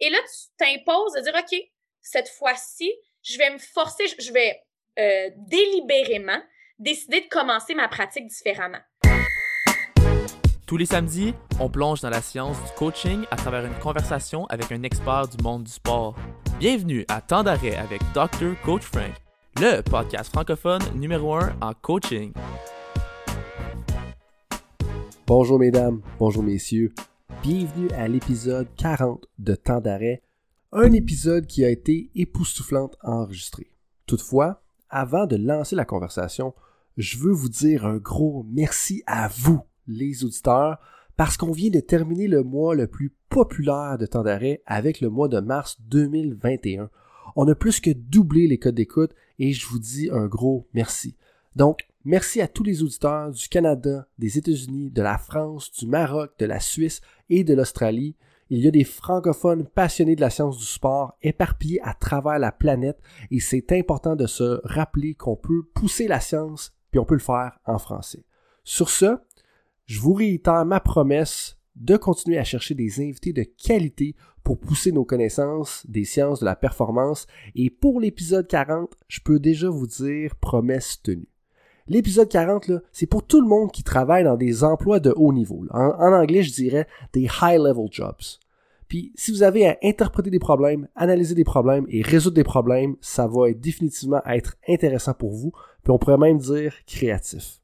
Et là, tu t'imposes de dire, OK, cette fois-ci, je vais me forcer, je vais euh, délibérément décider de commencer ma pratique différemment. Tous les samedis, on plonge dans la science du coaching à travers une conversation avec un expert du monde du sport. Bienvenue à Temps d'arrêt avec Dr. Coach Frank, le podcast francophone numéro 1 en coaching. Bonjour mesdames, bonjour messieurs. Bienvenue à l'épisode 40 de Temps d'arrêt, un épisode qui a été époustouflant à enregistrer. Toutefois, avant de lancer la conversation, je veux vous dire un gros merci à vous, les auditeurs, parce qu'on vient de terminer le mois le plus populaire de temps d'arrêt avec le mois de mars 2021. On a plus que doublé les codes d'écoute et je vous dis un gros merci. Donc, merci à tous les auditeurs du Canada, des États-Unis, de la France, du Maroc, de la Suisse et de l'Australie. Il y a des francophones passionnés de la science du sport éparpillés à travers la planète et c'est important de se rappeler qu'on peut pousser la science puis on peut le faire en français. Sur ce, je vous réitère ma promesse de continuer à chercher des invités de qualité pour pousser nos connaissances des sciences de la performance et pour l'épisode 40, je peux déjà vous dire promesse tenue. L'épisode 40, c'est pour tout le monde qui travaille dans des emplois de haut niveau. En, anglais, je dirais des high-level jobs. Puis, si vous avez à interpréter des problèmes, analyser des problèmes et résoudre des problèmes, ça va définitivement être intéressant pour vous, puis on pourrait même dire créatif.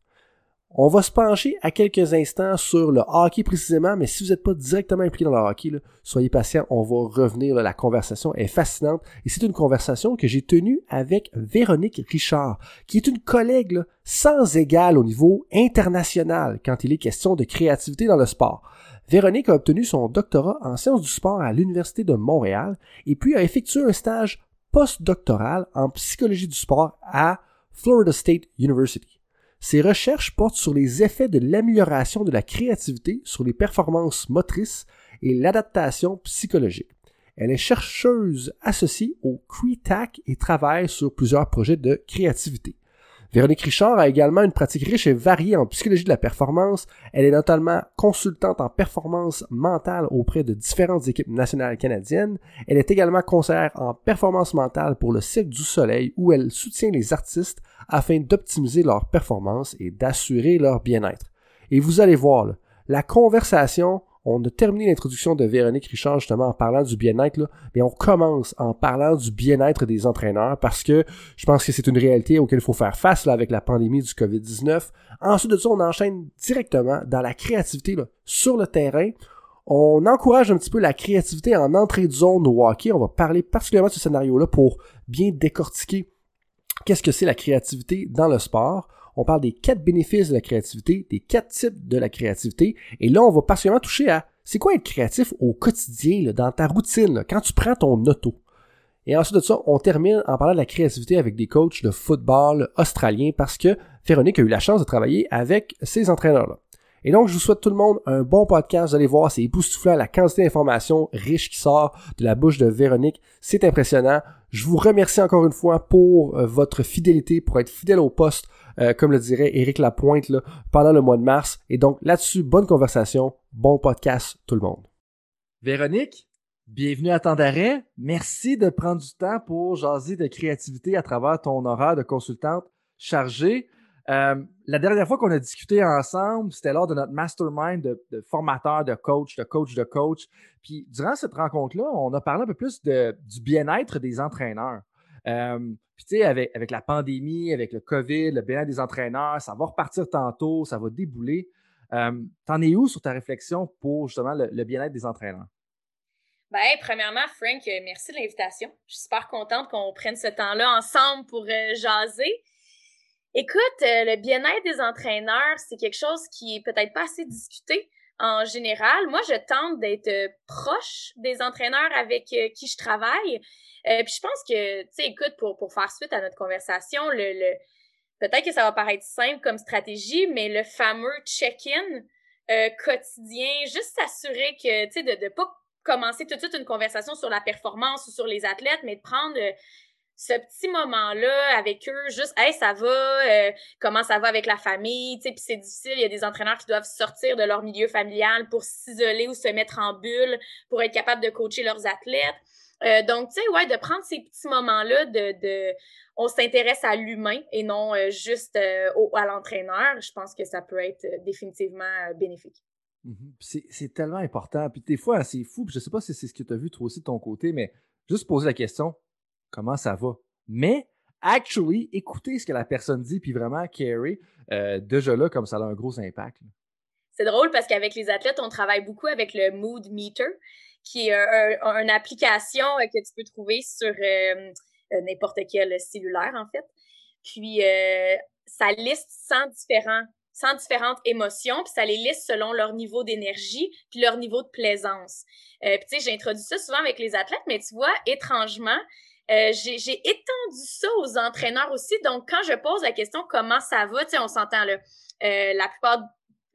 On va se pencher à quelques instants sur le hockey précisément, mais si vous n'êtes pas directement impliqué dans le hockey, soyez patient, on va revenir. la conversation est fascinante et c'est une conversation que j'ai tenue avec Véronique Richard, qui est une collègue sans égal au niveau international quand il est question de créativité dans le sport. Véronique a obtenu son doctorat en sciences du sport à l'Université de Montréal et puis a effectué un stage postdoctoral en psychologie du sport à Florida State University. Ses recherches portent sur les effets de l'amélioration de la créativité sur les performances motrices et l'adaptation psychologique. Elle est chercheuse associée au CRETAC et travaille sur plusieurs projets de créativité. Véronique Richard a également une pratique riche et variée en psychologie de la performance. Elle est notamment consultante en performance mentale auprès de différentes équipes nationales canadiennes. Elle est également conseillère en performance mentale pour le Cirque du Soleil où elle soutient les artistes afin d'optimiser leur performance et d'assurer leur bien-être. Et vous allez voir, la conversation on a terminé l'introduction de Véronique Richard justement en parlant du bien-être, mais on commence en parlant du bien-être des entraîneurs parce que je pense que c'est une réalité auquel il faut faire face avec la pandémie du COVID-19. Ensuite de ça, on enchaîne directement dans la créativité sur le terrain. On encourage un petit peu la créativité en entrée de zone au hockey. On va parler particulièrement de ce scénario-là pour bien décortiquer qu'est-ce que c'est la créativité dans le sport on parle des quatre bénéfices de la créativité, des quatre types de la créativité, et là, on va particulièrement toucher à c'est quoi être créatif au quotidien, dans ta routine, quand tu prends ton auto? Et ensuite de ça, on termine en parlant de la créativité avec des coachs de football australiens parce que Véronique a eu la chance de travailler avec ces entraîneurs-là. Et donc, je vous souhaite tout le monde un bon podcast. Vous allez voir, c'est époustouflant la quantité d'informations riches qui sort de la bouche de Véronique. C'est impressionnant. Je vous remercie encore une fois pour euh, votre fidélité, pour être fidèle au poste euh, comme le dirait Éric Lapointe, là, pendant le mois de mars. Et donc là-dessus, bonne conversation, bon podcast tout le monde. Véronique, bienvenue à temps d'arrêt. Merci de prendre du temps pour jaser de créativité à travers ton horaire de consultante chargée. Euh, la dernière fois qu'on a discuté ensemble, c'était lors de notre mastermind de, de formateur, de coach, de coach, de coach. Puis durant cette rencontre-là, on a parlé un peu plus de, du bien-être des entraîneurs. Euh, puis tu sais, avec, la pandémie, avec le COVID, le bien des entraîneurs, ça va repartir tantôt, ça va débouler. Euh, T'en es où sur ta réflexion pour justement le, bien-être des entraîneurs? Ben, premièrement, Frank, merci de l'invitation. Je suis super contente qu'on prenne ce temps-là ensemble pour jaser. Écoute, euh, le bien-être des entraîneurs, c'est quelque chose qui est peut-être pas assez discuté en général. Moi, je tente d'être proche des entraîneurs avec qui je travaille. Euh, puis je pense que, tu sais, écoute, pour, pour faire suite à notre conversation, le, le peut-être que ça va paraître simple comme stratégie, mais le fameux check-in euh, quotidien, juste s'assurer que, tu sais, de ne pas commencer tout de suite une conversation sur la performance ou sur les athlètes, mais de prendre ce petit moment-là avec eux, juste hey ça va, euh, comment ça va avec la famille, tu sais, puis c'est difficile, il y a des entraîneurs qui doivent sortir de leur milieu familial pour s'isoler ou se mettre en bulle pour être capable de coacher leurs athlètes. Euh, donc tu sais ouais, de prendre ces petits moments-là de, on s'intéresse à l'humain et non euh, juste à l'entraîneur, je pense que ça peut être définitivement bénéfique. Mm-hmm. C'est tellement important. Puis des fois, c'est fou. Puis je sais pas si c'est ce que tu as vu toi aussi de ton côté, mais juste poser la question comment ça va. Mais, actually, écoutez ce que la personne dit, puis vraiment carry, euh, déjà là, comme ça a un gros impact. C'est drôle parce qu'avec les athlètes, on travaille beaucoup avec le Mood Meter, qui est une application euh, que tu peux trouver sur euh, n'importe quel cellulaire, en fait. Puis, ça liste 100 différents 100 différentes émotions, puis ça les liste selon leur niveau d'énergie, puis leur niveau de plaisance. puis tu sais, j'introduis ça souvent avec les athlètes, mais tu vois, étrangement, euh, j'ai étendu ça aux entraîneurs aussi. Donc, quand je pose la question comment ça va, tu sais, on s'entend là. Euh, la plupart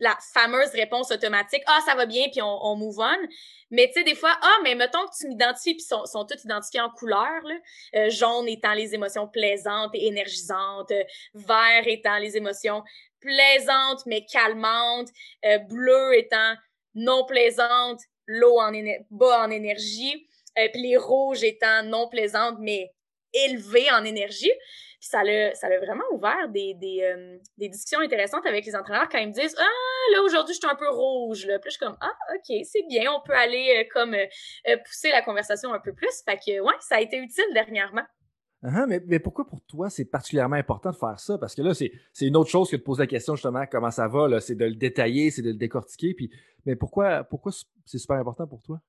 la fameuse réponse automatique ah ça va bien puis on, on move on mais tu sais des fois ah mais mettons que tu m'identifies puis sont sont tous identifiés en couleur là euh, jaune étant les émotions plaisantes et énergisantes vert étant les émotions plaisantes mais calmantes bleu étant non plaisantes low en bas en énergie euh, puis les rouges étant non plaisantes, mais élevées en énergie. Puis ça l'a, ça vraiment ouvert euh, des, discussions intéressantes avec les entraîneurs quand ils me disent Ah, là, aujourd'hui, je suis un peu rouge. Là. Puis je suis comme Ah, OK, c'est bien, on peut aller euh, comme pousser la conversation un peu plus. Fait que, ouais, ça a été utile dernièrement. Uh-huh, mais, mais, pourquoi pour toi c'est particulièrement important de faire ça? Parce que là, c'est, une autre chose que de poser la question justement comment ça va, c'est de le détailler, c'est de le décortiquer. Mais pourquoi, pourquoi c'est super important pour toi?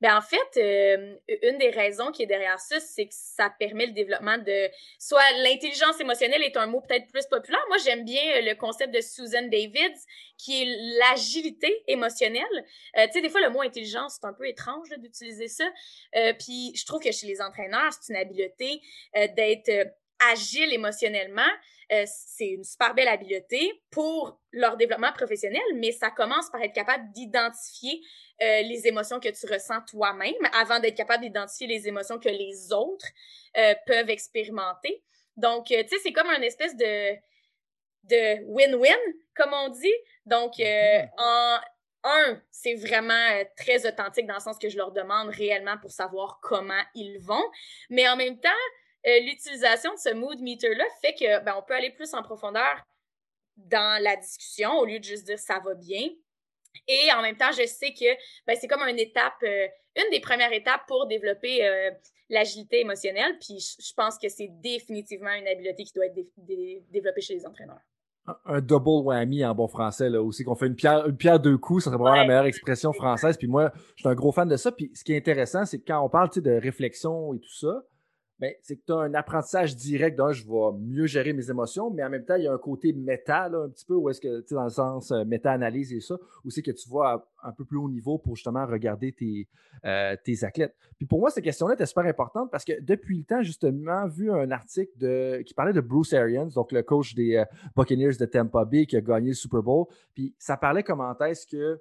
Ben en fait, euh, une des raisons qui est derrière ça, c'est que ça permet le développement de soit l'intelligence émotionnelle est un mot peut-être plus populaire. Moi, j'aime bien euh, le concept de Susan Davids, qui est l'agilité émotionnelle. Euh, tu sais, des fois, le mot intelligence, c'est un peu étrange d'utiliser ça. puis je trouve que chez les entraîneurs, c'est une habileté d'être agile émotionnellement. c'est une super belle habileté pour leur développement professionnel, mais ça commence par être capable d'identifier euh, les émotions que tu ressens toi-même avant d'être capable d'identifier les émotions que les autres euh, peuvent expérimenter. Donc, euh, tu sais, c'est comme un espèce de de win-win, comme on dit. Donc, mm-hmm. en un, c'est vraiment très authentique dans le sens que je leur demande réellement pour savoir comment ils vont. Mais en même temps, l'utilisation de ce mood meter-là fait que ben, on peut aller plus en profondeur dans la discussion au lieu de juste dire ça va bien. Et en même temps, je sais que ben, c'est comme une étape, euh, une des premières étapes pour développer euh, l'agilité émotionnelle. Puis je, pense que c'est définitivement une habileté qui doit être développée chez les entraîneurs. Un, double whammy en bon français, là, aussi qu'on fait une pierre, une pierre deux coups, ça serait vraiment la meilleure expression française. Puis moi, je suis un gros fan de ça. Puis ce qui est intéressant, c'est que quand on parle de réflexion et tout ça, c'est que tu as un apprentissage direct d'un je vais mieux gérer mes émotions, mais en même temps, il y a un côté méta, un petit peu, où est-ce que, tu sais, dans le sens euh, méta-analyse et ça, où c'est que tu vas un peu plus haut niveau pour justement regarder tes, euh, tes athlètes. Puis pour moi, cette question-là était super importante parce que depuis le temps, justement, vu un article de, qui parlait de Bruce Arians, donc le coach des euh, Buccaneers de Tampa Bay qui a gagné le Super Bowl, puis ça parlait comment est-ce que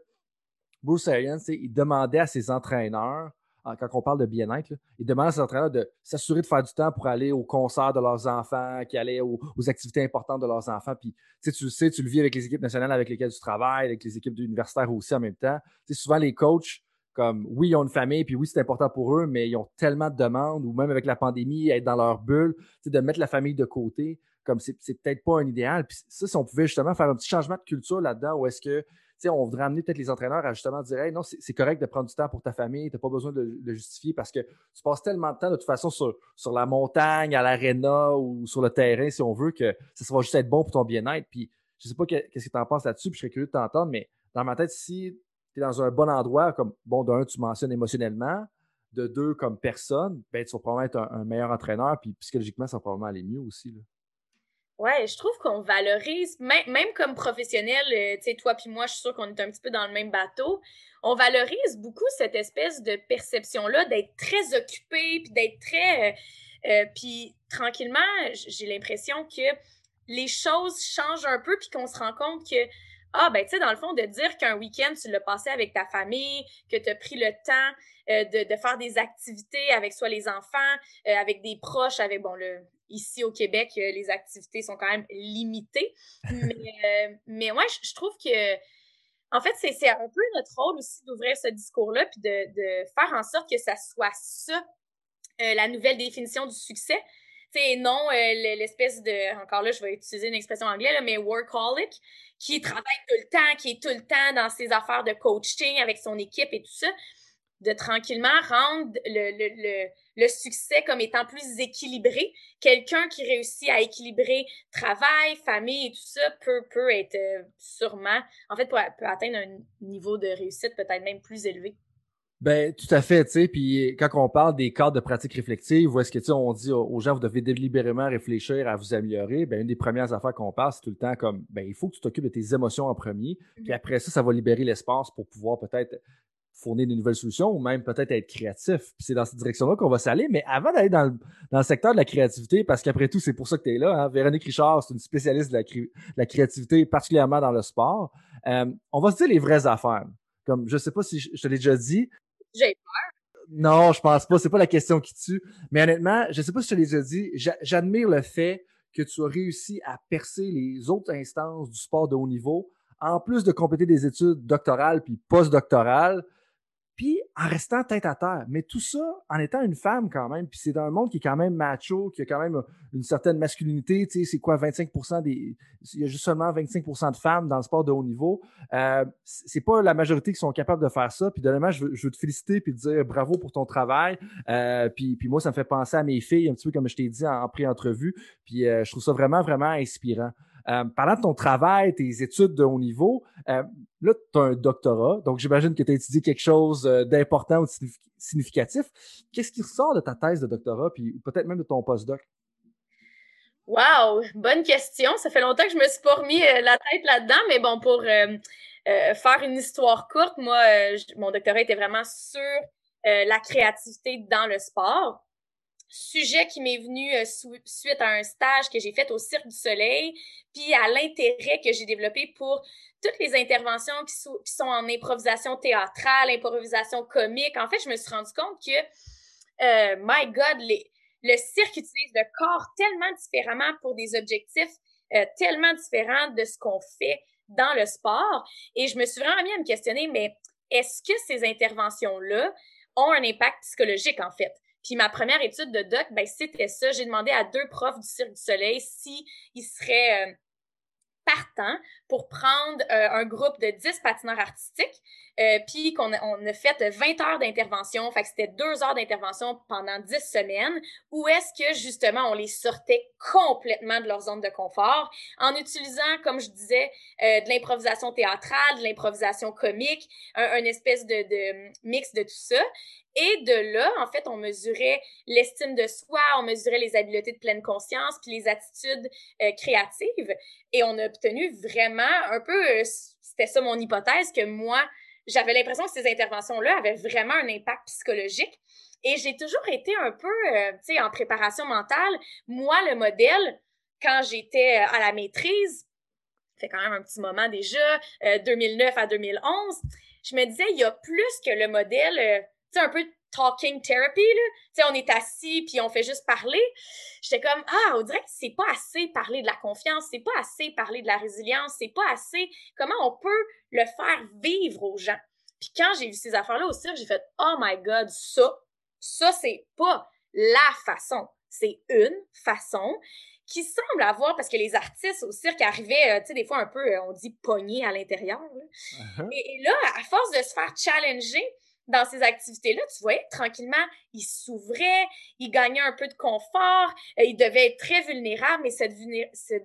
Bruce Arians, il demandait à ses entraîneurs quand on parle de bien-être, ils demandent à ces entraîneurs de s'assurer de faire du temps pour aller au concert de leurs enfants, qui allaient aux, activités importantes de leurs enfants. Puis, tu le sais, tu le vis avec les équipes nationales avec lesquelles tu travailles, avec les équipes universitaires aussi en même temps. souvent, les coachs, comme oui, ils ont une famille, puis oui, c'est important pour eux, mais ils ont tellement de demandes, ou même avec la pandémie, être dans leur bulle, de mettre la famille de côté, comme c'est peut-être pas un idéal. Puis ça, si on pouvait justement faire un petit changement de culture là-dedans, où est-ce que on voudrait amener peut-être les entraîneurs à justement dire non, c'est correct de prendre du temps pour ta famille, tu n'as pas besoin de le justifier parce que tu passes tellement de temps de toute façon sur, la montagne, à l'aréna ou sur le terrain, si on veut, que ça va juste être bon pour ton bien-être. Puis je sais pas qu'est-ce que tu en penses là-dessus, puis je serais curieux de t'entendre, mais dans ma tête, si tu es dans un bon endroit, comme bon, d'un, tu mentionnes émotionnellement, de deux, comme personne, ben, tu vas probablement être un, meilleur entraîneur, puis psychologiquement, ça va probablement aller mieux aussi. Ouais, je trouve qu'on valorise, même, comme professionnel, euh, tu sais, toi puis moi, je suis sûre qu'on est un petit peu dans le même bateau. On valorise beaucoup cette espèce de perception-là d'être très occupé, puis d'être très... Euh, euh, puis tranquillement, j'ai l'impression que les choses changent un peu, puis qu'on se rend compte que ah, ben, tu sais, dans le fond, de dire qu'un week-end, tu l'as passé avec ta famille, que tu as pris le temps de, de, faire des activités avec soit les enfants, avec des proches, avec, bon, le, ici au Québec, euh, les activités sont quand même limitées. mais, mais ouais, je, trouve que, en fait, c'est un peu notre rôle aussi d'ouvrir ce discours-là, puis de, de, faire en sorte que ça soit ça, la nouvelle définition du succès. C'est non l'espèce de, encore là, je vais utiliser une expression anglaise, mais workaholic, qui travaille tout le temps, qui est tout le temps dans ses affaires de coaching avec son équipe et tout ça de tranquillement rendre le, le, succès comme étant plus équilibré. Quelqu'un qui réussit à équilibrer travail, famille et tout ça peut, peut être euh, sûrement, en fait, peut, atteindre un niveau de réussite peut-être même plus élevé. Ben, tout à fait, tu sais. Puis quand on parle des cadres de pratique réflexive, où est-ce que, tu sais, on dit aux gens, vous devez délibérément réfléchir à vous améliorer, ben, une des premières affaires qu'on parle, c'est tout le temps comme, ben, il faut que tu t'occupes de tes émotions en premier. Puis mm-hmm. après ça, ça va libérer l'espace pour pouvoir peut-être fournir de nouvelles solutions ou même peut-être être créatif. Puis c'est dans cette direction-là qu'on va s'aller. Mais avant d'aller dans le, dans le, secteur de la créativité, parce qu'après tout, c'est pour ça que tu es là, hein, Véronique Richard, c'est une spécialiste de la, la, créativité, particulièrement dans le sport. Euh, on va se dire les vraies affaires. Comme je sais pas si je, te l'ai déjà dit. J'ai peur. Non, je pense pas. C'est pas la question qui tue. Mais honnêtement, je sais pas si je te l'ai déjà dit. J'admire le fait que tu as réussi à percer les autres instances du sport de haut niveau, en plus de compléter des études doctorales puis postdoctorales puis en restant tête à terre. Mais tout ça en étant une femme quand même. Puis c'est dans un monde qui est quand même macho, qui a quand même une certaine masculinité. Tu sais, c'est quoi, 25% des. Il y a juste seulement 25% de femmes dans le sport de haut niveau. Euh, c'est pas la majorité qui sont capables de faire ça. Puis deuxièmement, je veux, je veux te féliciter puis te dire bravo pour ton travail. Euh, puis, moi, ça me fait penser à mes filles, un petit peu comme je t'ai dit en, pré-entrevue. Puis euh, je trouve ça vraiment, vraiment inspirant. Euh, parlant de ton travail, tes études de haut niveau, euh, là, tu as un doctorat, donc j'imagine que tu as étudié quelque chose euh, d'important ou de significatif. Qu'est-ce qui ressort de ta thèse de doctorat, puis peut-être même de ton postdoc? Wow, bonne question. Ça fait longtemps que je me suis pas remis la tête là-dedans, mais bon, pour faire une histoire courte, moi, mon doctorat était vraiment sur la créativité dans le sport sujet qui m'est venu euh, suite à un stage que j'ai fait au Cirque du Soleil, puis à l'intérêt que j'ai développé pour toutes les interventions qui, sont en improvisation théâtrale, improvisation comique. En fait, je me suis rendu compte que, euh, my God, les, le cirque utilise le corps tellement différemment pour des objectifs euh, tellement différents de ce qu'on fait dans le sport. Et je me suis vraiment mis à me questionner, mais est-ce que ces interventions-là ont un impact psychologique, en fait? Puis ma première étude de doc, ben, c'était ça. J'ai demandé à deux profs du Cirque du Soleil s'ils seraient euh, partants pour prendre euh, un groupe de 10 patineurs artistiques, euh, puis qu'on a, fait 20 heures d'intervention, fait que c'était deux heures d'intervention pendant 10 semaines, où est-ce que justement on les sortait complètement de leur zone de confort en utilisant, comme je disais, de l'improvisation théâtrale, de l'improvisation comique, un, espèce de, mix de tout ça. Et de là, en fait, on mesurait l'estime de soi, on mesurait les habiletés de pleine conscience, puis les attitudes euh, créatives. Et on a obtenu vraiment un peu, euh, c'était ça mon hypothèse, que moi, j'avais l'impression que ces interventions-là avaient vraiment un impact psychologique. Et j'ai toujours été un peu, euh, en préparation mentale. Moi, le modèle, quand j'étais à la maîtrise, fait quand même un petit moment déjà, 2009 à 2011, je me disais, il y a plus que le modèle sais, un peu talking therapy, là. Tu sais, on est assis puis on fait juste parler. J'étais comme, ah, on dirait que c'est pas assez parler de la confiance, c'est pas assez parler de la résilience, c'est pas assez comment on peut le faire vivre aux gens? Puis quand j'ai vu ces affaires-là au cirque, j'ai fait, oh my God, ça, ça, c'est pas la façon. C'est une façon qui semble avoir, parce que les artistes au cirque arrivaient, euh, tu sais, des fois un peu, euh, on dit pognés à l'intérieur. Et, là, à force de se faire challenger, dans ces activités-là, tu voyais tranquillement, il s'ouvrait, il gagnait un peu de confort, euh, il devait être très vulnérable, mais cette,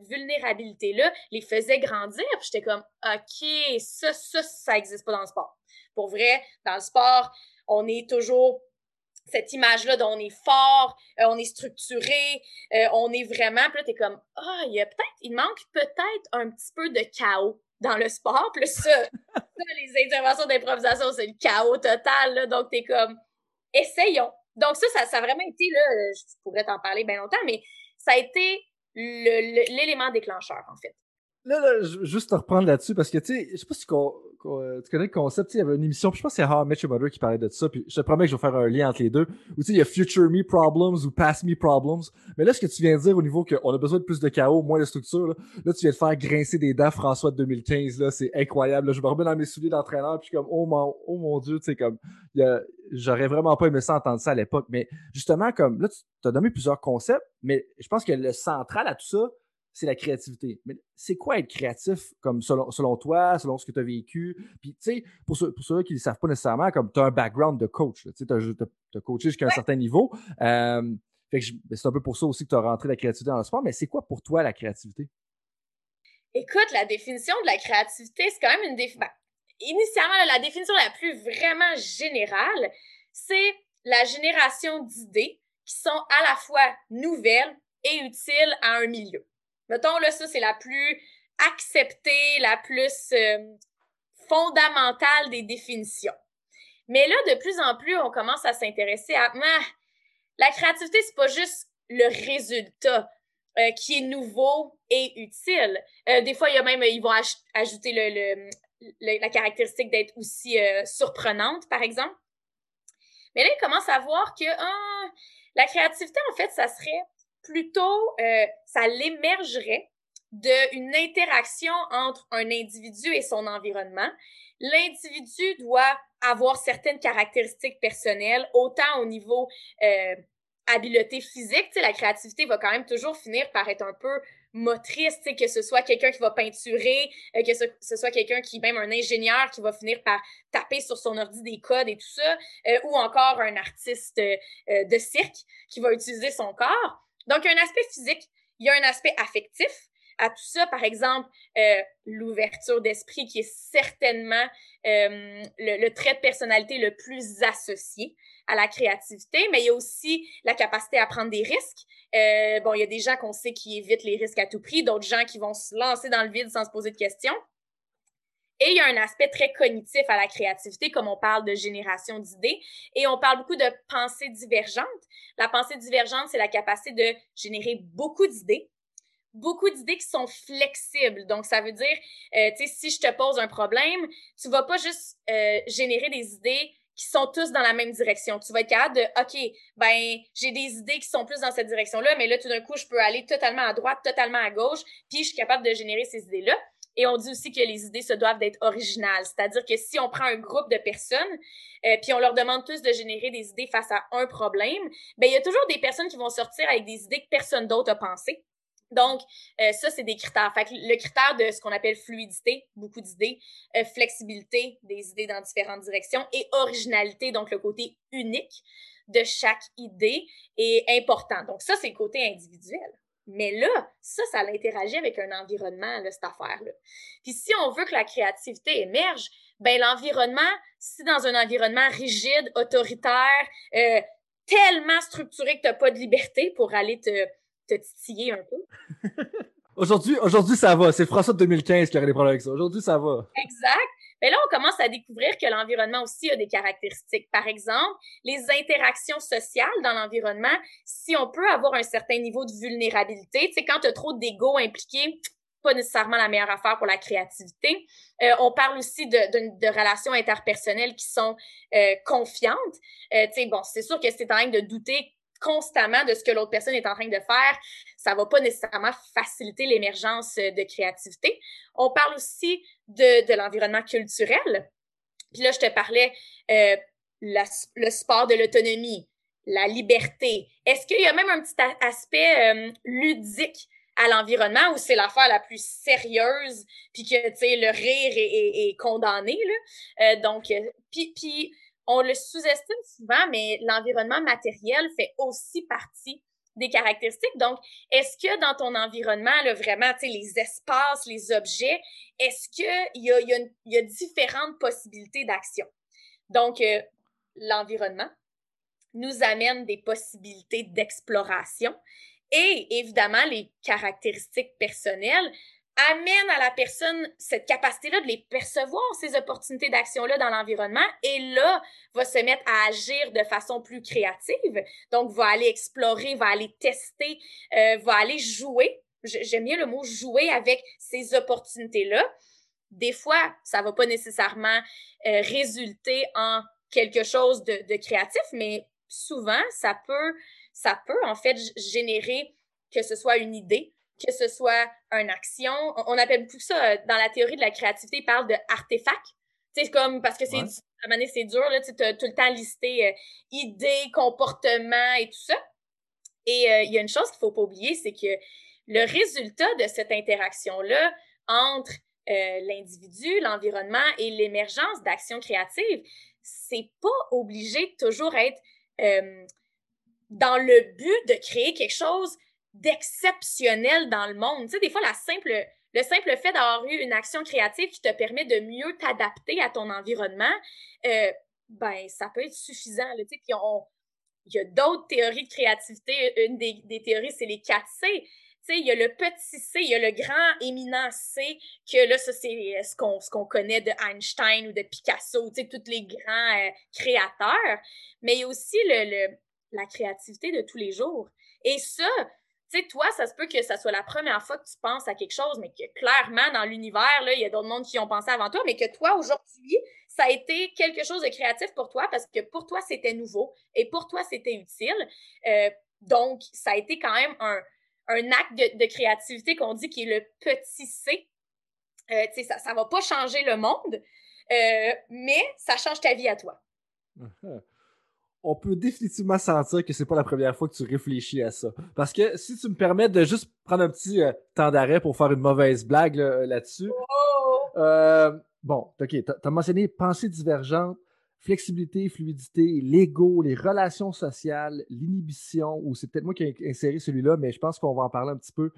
vulnérabilité-là les faisait grandir. J'étais comme, OK, ça, ça, ça n'existe pas dans le sport. Pour vrai, dans le sport, on est toujours cette image-là dont on est fort, euh, on est structuré, euh, on est vraiment, puis là, t'es comme, ah, il il manque peut-être un petit peu de chaos dans le sport. Puis ça, les interventions d'improvisation, c'est le chaos total. Là, donc, t'es comme, essayons. Donc, ça, ça, a vraiment été, là, je pourrais t'en parler bien longtemps, mais ça a été l'élément déclencheur, en fait. Là, là, juste te reprendre là-dessus, parce que, tu sais, je sais pas si euh, tu connais le concept, il y avait une émission, puis je pense que c'est How I Mother qui parlait de ça, puis je te promets que je vais faire un lien entre les deux, où tu sais, il y a Future Me Problems ou Past Me Problems, mais là, ce que tu viens de dire au niveau qu'on a besoin de plus de chaos, moins de structure, là, là tu viens de faire grincer des dents François de 2015, là, c'est incroyable, là, je me remets dans mes souliers d'entraîneur, puis comme, oh mon, oh mon dieu, tu sais, comme, j'aurais vraiment pas aimé ça entendre ça à l'époque, mais justement, comme, là, tu as nommé plusieurs concepts, mais je pense que le central à tout ça, c'est la créativité. Mais c'est quoi être créatif, comme selon, selon toi, selon ce que tu as vécu? Puis, tu sais, pour ceux, pour ceux qui ne savent pas nécessairement, comme tu as un background de coach, tu as, coaché jusqu'à un certain niveau. Euh, fait que ben, c'est un peu pour ça aussi que tu as rentré la créativité dans le sport, mais c'est quoi pour toi la créativité? Écoute, la définition de la créativité, c'est quand même une définition. Ben, initialement, la définition la plus vraiment générale, c'est la génération d'idées qui sont à la fois nouvelles et utiles à un milieu. Mettons, là, ça, c'est la plus acceptée, la plus euh, fondamentale des définitions. Mais là, de plus en plus, on commence à s'intéresser à ah, la créativité, c'est pas juste le résultat euh, qui est nouveau et utile. Euh, des fois, il y a même, ils vont ajouter le, la caractéristique d'être aussi surprenante, par exemple. Mais là, ils commencent à voir que ah, la créativité, en fait, ça serait plutôt, euh, ça l'émergerait d'une interaction entre un individu et son environnement. L'individu doit avoir certaines caractéristiques personnelles, autant au niveau euh, habileté physique, la créativité va quand même toujours finir par être un peu motrice, que ce soit quelqu'un qui va peinturer, euh, que ce, soit quelqu'un qui, même un ingénieur qui va finir par taper sur son ordi des codes et tout ça, ou encore un artiste de cirque qui va utiliser son corps. Donc, il y a un aspect physique, il y a un aspect affectif à tout ça. Par exemple, euh, l'ouverture d'esprit qui est certainement euh, le, trait de personnalité le plus associé à la créativité, mais il y a aussi la capacité à prendre des risques. Euh, bon, il y a des gens qu'on sait qui évitent les risques à tout prix, d'autres gens qui vont se lancer dans le vide sans se poser de questions. Et il y a un aspect très cognitif à la créativité, comme on parle de génération d'idées. Et on parle beaucoup de pensée divergente. La pensée divergente, c'est la capacité de générer beaucoup d'idées, beaucoup d'idées qui sont flexibles. Donc, ça veut dire, euh, tu sais, si je te pose un problème, tu vas pas juste euh, générer des idées qui sont tous dans la même direction. Tu vas être capable de, OK, ben, j'ai des idées qui sont plus dans cette direction-là, mais là, tout d'un coup, je peux aller totalement à droite, totalement à gauche, puis je suis capable de générer ces idées-là. Et on dit aussi que les idées se doivent d'être originales. C'est-à-dire que si on prend un groupe de personnes, euh, puis on leur demande tous de générer des idées face à un problème, ben il y a toujours des personnes qui vont sortir avec des idées que personne d'autre a pensées. Donc, euh, ça, c'est des critères. Le critère de ce qu'on appelle fluidité, beaucoup d'idées, euh, flexibilité des idées dans différentes directions et originalité, donc le côté unique de chaque idée est important. Donc, ça, c'est le côté individuel. Mais là, ça, ça l'interagit avec un environnement, là, cette affaire-là. Puis si on veut que la créativité émerge, ben l'environnement, si dans un environnement rigide, autoritaire, euh, tellement structuré que tu n'as pas de liberté pour aller te, te titiller un peu. aujourd'hui, aujourd'hui, ça va. C'est François de 2015 qui aurait des problèmes avec ça. Aujourd'hui, ça va. Exact. Mais là, on commence à découvrir que l'environnement aussi a des caractéristiques. Par exemple, les interactions sociales dans l'environnement, si on peut avoir un certain niveau de vulnérabilité, tu quand tu as trop d'ego impliqué, pas nécessairement la meilleure affaire pour la créativité. Euh, on parle aussi de, de, relations interpersonnelles qui sont euh, confiantes. Euh, bon, c'est sûr que c'est en train de douter constamment de ce que l'autre personne est en train de faire, ça va pas nécessairement faciliter l'émergence de créativité. On parle aussi de, l'environnement culturel. Puis là, je te parlais euh, le sport de l'autonomie, la liberté. Est-ce qu'il y a même un petit aspect euh, ludique à l'environnement où c'est l'affaire la plus sérieuse, puis que, tu sais, le rire est, condamné, là? Euh, donc, euh, puis on le sous-estime souvent, mais l'environnement matériel fait aussi partie des caractéristiques. Donc, est-ce que dans ton environnement, vraiment, tu les espaces, les objets, est-ce qu'il y a, y, a y a différentes possibilités d'action? Donc, euh, l'environnement nous amène des possibilités d'exploration et évidemment les caractéristiques personnelles amène à la personne cette capacité-là de les percevoir, ces opportunités d'action-là dans l'environnement, et là, va se mettre à agir de façon plus créative. Donc, va aller explorer, va aller tester, euh, va aller jouer j'aime bien le mot jouer avec ces opportunités-là. Des fois, ça va pas nécessairement euh, résulter en quelque chose de, de, créatif, mais souvent, ça peut, ça peut en fait générer que ce soit une idée, que ce soit une action. On, appelle beaucoup ça, euh, dans la théorie de la créativité, ils parlent de artefact. C'est comme, parce que c'est, ouais. c'est dur, là, tu as tout le temps listé euh, idées, comportements et tout ça. Et euh, il y a une chose qu'il faut pas oublier, c'est que le résultat de cette interaction-là entre l'individu, l'environnement et l'émergence d'actions créatives, c'est pas obligé de toujours être dans le but de créer quelque chose d'exceptionnel dans le monde. Tu sais, des fois, la simple, le simple fait d'avoir eu une action créative qui te permet de mieux t'adapter à ton environnement, euh, ben, ça peut être suffisant. Tu sais, puis il y a d'autres théories de créativité. Une des, théories, c'est les 4 C. Il y a le petit C, il y a le grand éminent C, que là, ça, c'est ce qu'on ce qu'on connaît de Einstein ou de Picasso, tu sais, tous les grands euh, créateurs. Mais il y a aussi le, le, la créativité de tous les jours. Et ça, tu sais, toi, ça se peut que ça soit la première fois que tu penses à quelque chose, mais que clairement, dans l'univers, il y a d'autres mondes qui ont pensé avant toi, mais que toi, aujourd'hui, ça a été quelque chose de créatif pour toi parce que pour toi, c'était nouveau et pour toi, c'était utile. Euh, donc, ça a été quand même un, acte de, créativité qu'on dit qui est le petit C. Euh, tu sais, ça, ça va pas changer le monde, euh, mais ça change ta vie à toi. On peut définitivement sentir que c'est pas la première fois que tu réfléchis à ça. Parce que si tu me permets de juste prendre un petit euh, temps d'arrêt pour faire une mauvaise blague là-dessus. oh! euh, bon, ok, t'as as mentionné pensée divergente, flexibilité, fluidité, l'ego, les relations sociales, l'inhibition, ou c'est peut-être moi qui ai inséré celui-là, mais je pense qu'on va en parler un petit peu.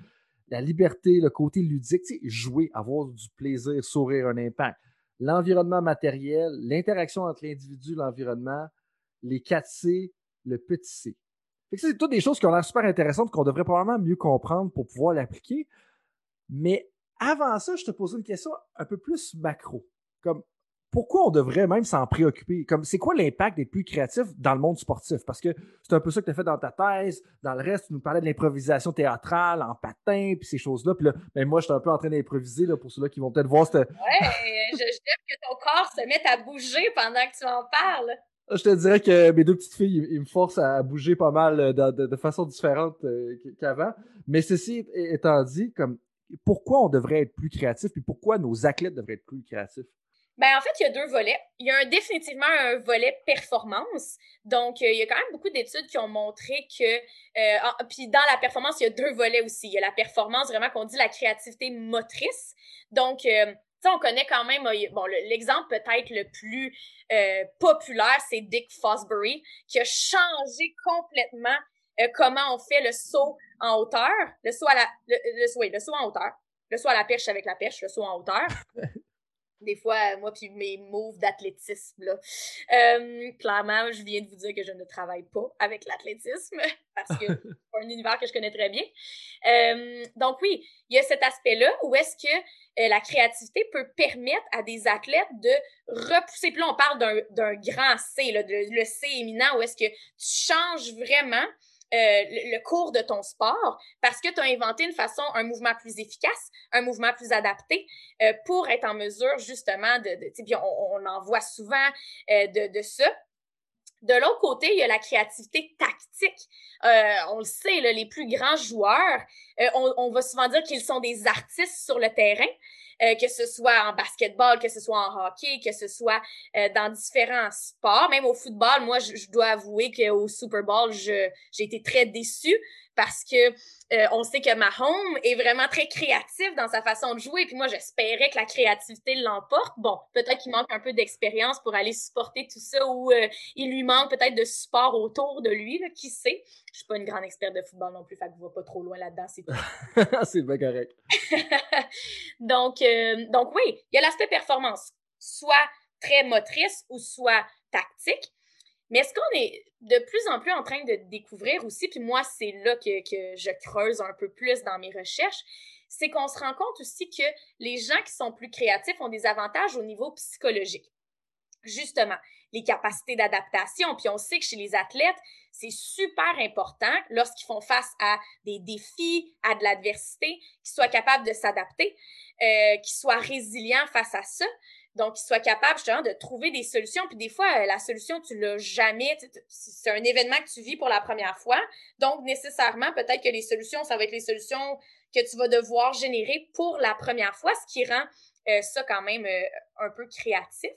La liberté, le côté ludique, tu sais, jouer, avoir du plaisir, sourire, un impact. L'environnement matériel, l'interaction entre l'individu et l'environnement, les 4C, le petit C. C'est toutes des choses qui ont l'air super intéressantes qu'on devrait probablement mieux comprendre pour pouvoir l'appliquer. Mais avant ça, je te pose une question un peu plus macro. Comme pourquoi on devrait même s'en préoccuper? Comme c'est quoi l'impact d'être plus créatif dans le monde sportif? Parce que c'est un peu ça que tu as fait dans ta thèse. Dans le reste, tu nous parlais de l'improvisation théâtrale, en patin, puis ces choses-là. Puis là, ben moi, je suis un peu en train d'improviser là, pour ceux-là qui vont peut-être voir cette. Ouais, je, je que ton corps se mette à bouger pendant que tu en parles. Je te dirais que mes deux petites filles, ils me forcent à bouger pas mal euh, de, façon différente euh, qu'avant. Mais ceci étant dit, comme pourquoi on devrait être plus créatif, puis pourquoi nos athlètes devraient être plus créatifs? Ben, en fait, il y a deux volets. Il y a un, définitivement un volet performance. Donc, euh, il y a quand même beaucoup d'études qui ont montré que, puis dans la performance, il y a deux volets aussi. Il y a la performance, vraiment qu'on dit la créativité motrice. Donc, on connaît quand même, bon, l'exemple peut-être le plus euh, populaire, c'est Dick Fosbury, qui a changé complètement euh, comment on fait le saut en hauteur, le saut à la, le, le, le saut en hauteur, le saut à la perche avec la perche, le saut en hauteur. des fois, moi, puis mes moves d'athlétisme, là. Euh, clairement, je viens de vous dire que je ne travaille pas avec l'athlétisme parce que c'est un univers que je connais très bien. Euh, donc oui, il y a cet aspect-là où est-ce que euh, la créativité peut permettre à des athlètes de repousser. Puis là, on parle d'un grand C, là, de, le C éminent, où est-ce que tu changes vraiment euh, le, cours de ton sport parce que tu as inventé une façon, un mouvement plus efficace, un mouvement plus adapté euh, pour être en mesure justement de, de on, on, en voit souvent euh, de, de ça. De l'autre côté, il y a la créativité tactique. On le sait, les plus grands joueurs, on, on, va souvent dire qu'ils sont des artistes sur le terrain. Euh, que ce soit en basketball, que ce soit en hockey, que ce soit euh, dans différents sports, même au football. Moi, je, je dois avouer qu'au Super Bowl, j'ai été très déçue parce que euh, on sait que Mahomes est vraiment très créatif dans sa façon de jouer. Puis moi, j'espérais que la créativité l'emporte. Bon, peut-être qu'il manque un peu d'expérience pour aller supporter tout ça ou euh, il lui manque peut-être de support autour de lui. Là, qui sait? Je suis pas une grande experte de football non plus, fait que je vais pas trop loin là-dedans. C'est c'est bien correct. donc, euh, donc oui, il y a l'aspect performance, soit très motrice ou soit tactique. Mais ce qu'on est de plus en plus en train de découvrir aussi, puis moi, c'est là que, je creuse un peu plus dans mes recherches, c'est qu'on se rend compte aussi que les gens qui sont plus créatifs ont des avantages au niveau psychologique. Justement, les capacités d'adaptation. Puis on sait que chez les athlètes, c'est super important lorsqu'ils font face à des défis, à de l'adversité, qu'ils soient capables de s'adapter, euh, qu'ils soient résilients face à ça. Donc, qu'ils soient capables justement de trouver des solutions. Puis des fois, euh, la solution, tu l'as jamais. C'est un événement que tu vis pour la première fois. Donc, nécessairement, peut-être que les solutions, ça va être les solutions que tu vas devoir générer pour la première fois, ce qui rend euh, ça quand même euh, un peu créatif.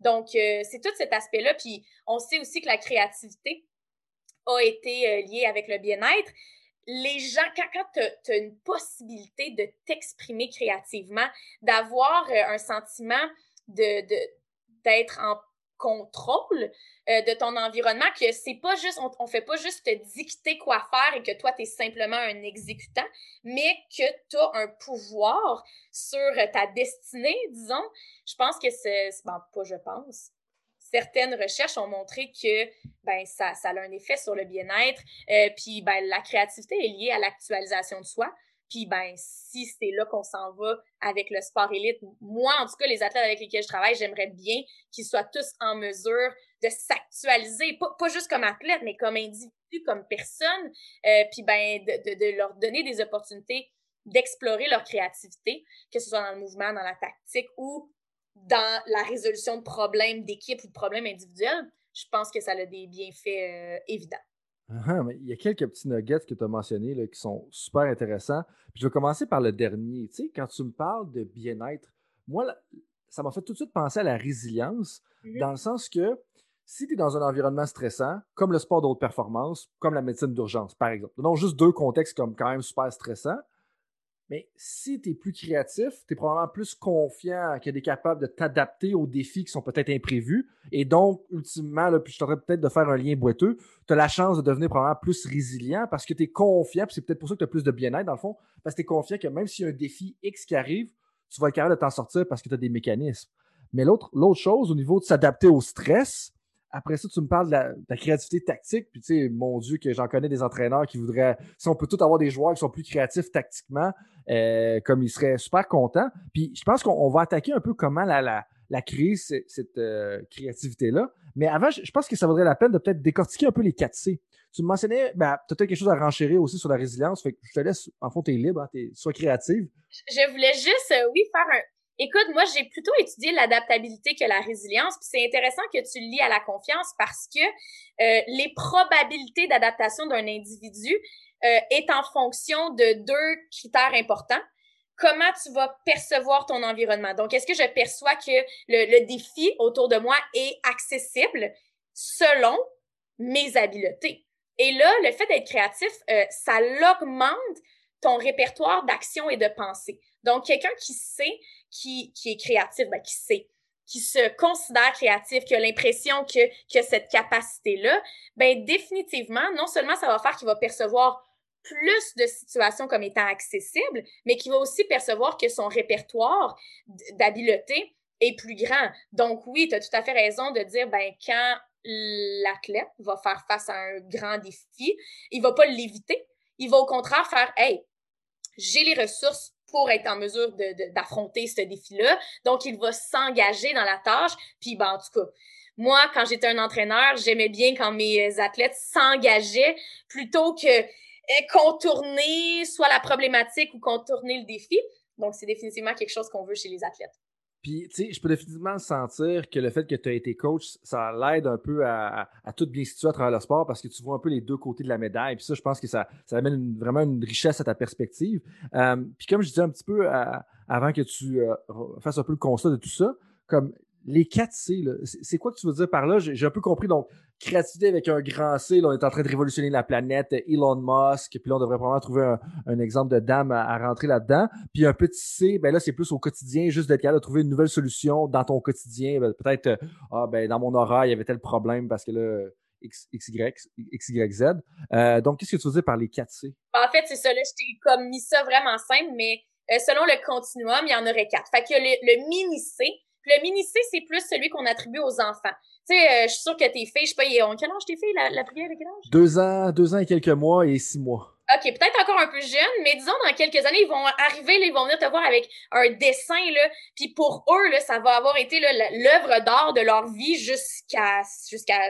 Donc, c'est tout cet aspect-là. Puis, on sait aussi que la créativité a été liée avec le bien-être les gens, quand, quand tu as, une possibilité de t'exprimer créativement, d'avoir un sentiment de, d'être en contrôle euh, de ton environnement, que c'est pas juste, on, fait pas juste te dicter quoi faire et que toi, tu es simplement un exécutant, mais que tu as un pouvoir sur ta destinée, disons. Je pense que c'est, bon, pas je pense, certaines recherches ont montré que ben ça, ça a un effet sur le bien-être. Euh, puis ben la créativité est liée à l'actualisation de soi. Puis ben si c'est là qu'on s'en va avec le sport élite, moi en tout cas les athlètes avec lesquels je travaille, j'aimerais bien qu'ils soient tous en mesure de s'actualiser, pas, pas, juste comme athlète, mais comme individu, comme personne, euh, puis ben de, de, de, leur donner des opportunités d'explorer leur créativité, que ce soit dans le mouvement, dans la tactique ou dans la résolution de problèmes d'équipe ou de problèmes individuels. Je pense que ça a des bienfaits euh, évidents. Ah, mais il y a quelques petits nuggets que tu as mentionnés là, qui sont super intéressants. je vais commencer par le dernier. Tu sais, quand tu me parles de bien-être, moi, ça m'a fait tout de suite penser à la résilience, mm-hmm. dans le sens que si tu es dans un environnement stressant, comme le sport de haute performance, comme la médecine d'urgence, par exemple, donc juste deux contextes comme quand même super stressants, mais si tu es plus créatif, tu es probablement plus confiant que tu es capable de t'adapter aux défis qui sont peut-être imprévus. Et donc, ultimement, là, puis je t'aurais peut-être de faire un lien boiteux, tu as la chance de devenir probablement plus résilient parce que tu es confiant, puis c'est peut-être pour ça que tu as plus de bien-être dans le fond, parce que tu es confiant que même s'il y a un défi X qui arrive, tu vas être capable de t'en sortir parce que tu as des mécanismes. Mais l'autre chose, au niveau de s'adapter au stress, après ça, tu me parles de la, créativité tactique. Puis, tu sais, mon Dieu, que j'en connais des entraîneurs qui voudraient, si on peut tout avoir des joueurs qui sont plus créatifs tactiquement, euh, comme ils seraient super contents. Puis, je pense qu'on va attaquer un peu comment la, la, la créer, cette, euh, créativité-là. Mais avant, je, pense que ça vaudrait la peine de peut-être décortiquer un peu les 4C. Tu me mentionnais, ben, tu as peut-être quelque chose à renchérir aussi sur la résilience. Fait que je te laisse, en fond, tu es libre, hein, sois créative. Je voulais juste, euh, oui, faire un, Écoute, moi, j'ai plutôt étudié l'adaptabilité que la résilience. Puis c'est intéressant que tu le lis à la confiance parce que euh, les probabilités d'adaptation d'un individu euh, est en fonction de deux critères importants. Comment tu vas percevoir ton environnement? Donc, est-ce que je perçois que le, défi autour de moi est accessible selon mes habiletés? Et là, le fait d'être créatif, euh, ça l'augmente ton répertoire d'action et de pensée. Donc, quelqu'un qui sait qui, est créatif, ben, qui sait, qui se considère créatif, qui a l'impression que, que cette capacité-là, ben définitivement, non seulement ça va faire qu'il va percevoir plus de situations comme étant accessibles, mais qu'il va aussi percevoir que son répertoire d'habileté est plus grand. Donc oui, tu as tout à fait raison de dire, ben quand l'athlète va faire face à un grand défi, il va pas l'éviter, il va au contraire faire, hey, j'ai les ressources pour être en mesure d'affronter ce défi-là. Donc, il va s'engager dans la tâche. Puis, ben, en tout cas, moi, quand j'étais un entraîneur, j'aimais bien quand mes athlètes s'engageaient plutôt que eh, contourner soit la problématique ou contourner le défi. Donc, c'est définitivement quelque chose qu'on veut chez les athlètes. Puis, tu sais, je peux définitivement sentir que le fait que tu as été coach, ça l'aide un peu à, tout bien situer à travers le sport parce que tu vois un peu les deux côtés de la médaille. Puis ça, je pense que ça, ça amène vraiment une richesse à ta perspective. Euh, puis comme je disais un petit peu avant que tu euh, fasses un peu le constat de tout ça, comme les 4 C, c'est quoi que tu veux dire par là? J'ai un peu compris. Donc, créativité avec un grand C, on est en train de révolutionner la planète, Elon Musk, puis là, on devrait probablement trouver un, exemple de dame à, rentrer là-dedans. Puis un petit C, ben là, c'est plus au quotidien, juste d'être capable de trouver une nouvelle solution dans ton quotidien. Ben, peut-être, euh, ah, ben, dans mon horaire, il y avait tel problème parce que là, X, XY, XYZ. Euh, donc, qu'est-ce que tu veux dire par les 4 C? En fait, c'est ça, là, je t'ai comme mis ça vraiment simple, mais euh, selon le continuum, il y en aurait quatre. Fait que le, le mini-C, le mini-C, c'est plus celui qu'on attribue aux enfants. Tu sais, euh, je suis sûre que tes filles, je sais pas, ils ont quel âge tes filles, la, la prière avec quel âge? Deux ans, deux ans et quelques mois et six mois. OK, peut-être encore un peu jeune, mais disons dans quelques années, ils vont arriver, là, ils vont venir te voir avec un dessin, là, puis pour eux, là, ça va avoir été l'œuvre d'art de leur vie jusqu'à jusqu'à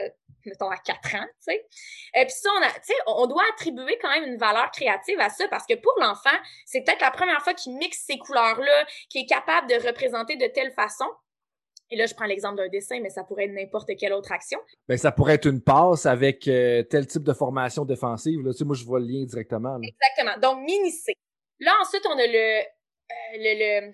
mettons, à 4 ans, tu sais. Et puis ça, on, a, on doit attribuer quand même une valeur créative à ça parce que pour l'enfant, c'est peut-être la première fois qu'il mixe ces couleurs-là, qu'il est capable de représenter de telle façon. Et là, je prends l'exemple d'un dessin, mais ça pourrait être n'importe quelle autre action. Ben, ça pourrait être une passe avec euh, tel type de formation défensive. Là. Tu sais, moi, je vois le lien directement. Exactement. Donc, mini-C. Là, ensuite, on a le, euh, le, le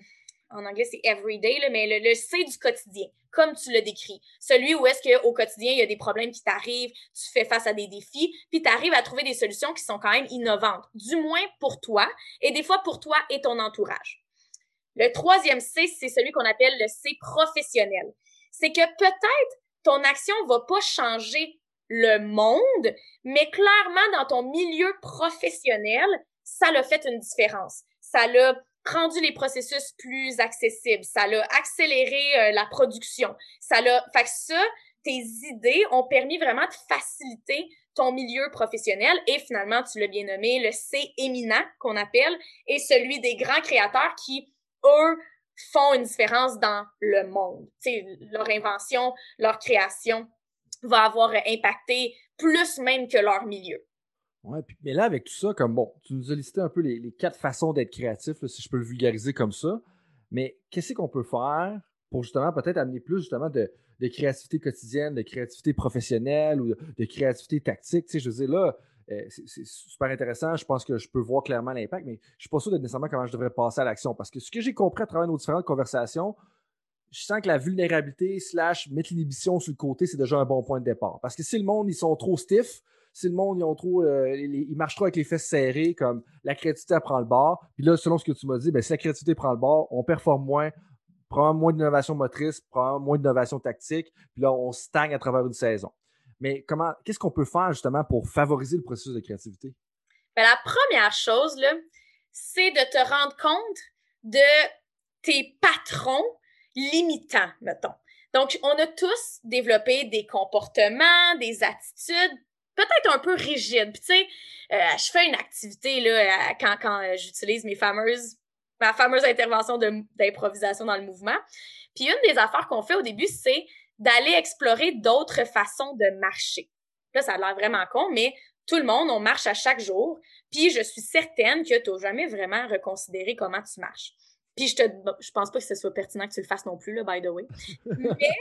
en anglais c'est everyday, là, mais le, le C du quotidien, comme tu le décris. Celui où est-ce qu'au quotidien, il y a des problèmes qui t'arrivent, tu fais face à des défis, puis tu arrives à trouver des solutions qui sont quand même innovantes, du moins pour toi, et des fois pour toi et ton entourage. Le troisième C, c'est celui qu'on appelle le C professionnel. C'est que peut-être ton action va pas changer le monde, mais clairement dans ton milieu professionnel, ça l'a fait une différence. Ça l'a rendu les processus plus accessibles, ça l'a accéléré euh, la production, ça l'a fait que ça tes idées ont permis vraiment de faciliter ton milieu professionnel et finalement tu l'as bien nommé le C éminent qu'on appelle et celui des grands créateurs qui eux font une différence dans le monde. Leur invention, leur création va avoir impacté plus même que leur milieu. Ouais, mais là, avec tout ça, comme bon, tu nous as listé un peu les, quatre façons d'être créatif, si je peux le vulgariser comme ça. Mais qu'est-ce qu'on peut faire pour justement peut-être amener plus justement de, créativité quotidienne, de créativité professionnelle ou de, créativité tactique? Tu sais, je veux dire, là, c'est super intéressant. Je pense que je peux voir clairement l'impact, mais je ne suis pas sûr de nécessairement comment je devrais passer à l'action. Parce que ce que j'ai compris à travers nos différentes conversations, je sens que la vulnérabilité slash mettre l'inhibition sur le côté, c'est déjà un bon point de départ. Parce que si le monde, ils sont trop stiff, si le monde, ils, ont trop, euh, ils marchent trop avec les fesses serrées, comme la créativité, prend le bord. Puis là, selon ce que tu m'as dit, ben, si la créativité prend le bord, on performe moins, prend moins d'innovation motrice, prend moins d'innovation tactique, puis là, on stagne à travers une saison. Mais comment, qu'est-ce qu'on peut faire justement pour favoriser le processus de créativité? Ben, la première chose, c'est de te rendre compte de tes patrons limitants, mettons. Donc, on a tous développé des comportements, des attitudes peut-être un peu rigide. Puis tu sais, euh, je fais une activité là quand, quand euh, j'utilise mes fameuses ma fameuse intervention d'improvisation dans le mouvement. Puis une des affaires qu'on fait au début, c'est d'aller explorer d'autres façons de marcher. Là, ça a l'air vraiment con, mais tout le monde, on marche à chaque jour. Puis je suis certaine que tu n'as jamais vraiment reconsidéré comment tu marches. Puis je te je pense pas que ce soit pertinent que tu le fasses non plus, là, by the way. mais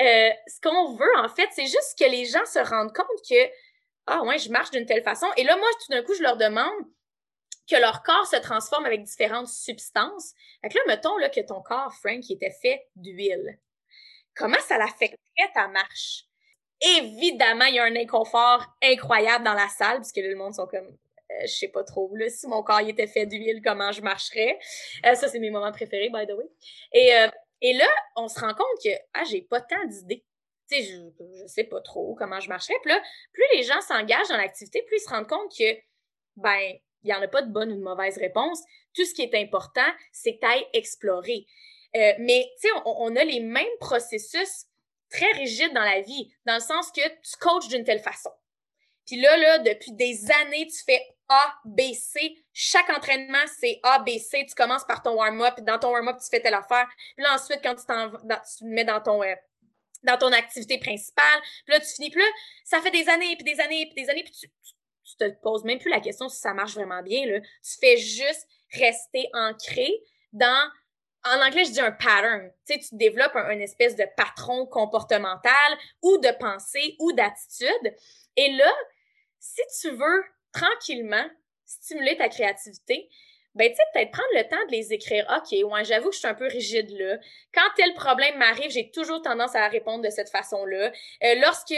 euh, ce qu'on veut, en fait, c'est juste que les gens se rendent compte que ah ouais, je marche d'une telle façon. Et là, moi, tout d'un coup, je leur demande que leur corps se transforme avec différentes substances. Fait que là, mettons là, que ton corps, Frank, était fait d'huile. Comment ça l'affecterait ta marche? Évidemment, il y a un inconfort incroyable dans la salle, puisque là, le monde sont comme euh, je sais pas trop. Là, si mon corps était fait d'huile, comment je marcherais? Euh, ça, c'est mes moments préférés, by the way. Et, euh, et là, on se rend compte que ah, j'ai pas tant d'idées je, ne sais pas trop comment je marcherais. Puis là, plus les gens s'engagent dans l'activité, plus ils se rendent compte que, ben, il n'y en a pas de bonne ou de mauvaise réponse. Tout ce qui est important, c'est d'aller explorer. Euh, mais, tu sais, on, a les mêmes processus très rigides dans la vie, dans le sens que tu coaches d'une telle façon. Puis là, là, depuis des années, tu fais A, B, C. Chaque entraînement, c'est A, B, C. Tu commences par ton warm-up. Dans ton warm-up, tu fais telle affaire. Puis là, ensuite, quand tu, te mets dans ton, euh, dans ton activité principale. Puis là, tu finis. Puis là, ça fait des années, puis des années, puis des années, puis tu, tu, te poses même plus la question si ça marche vraiment bien. Là. Tu fais juste rester ancré dans... En anglais, je dis un pattern. Tu sais, tu développes un, espèce de patron comportemental ou de pensée ou d'attitude. Et là, si tu veux tranquillement stimuler ta créativité, ben tu sais, peut-être prendre le temps de les écrire. OK, ouais, j'avoue que je suis un peu rigide là. Quand tel problème m'arrive, j'ai toujours tendance à répondre de cette façon-là. Euh, lorsque,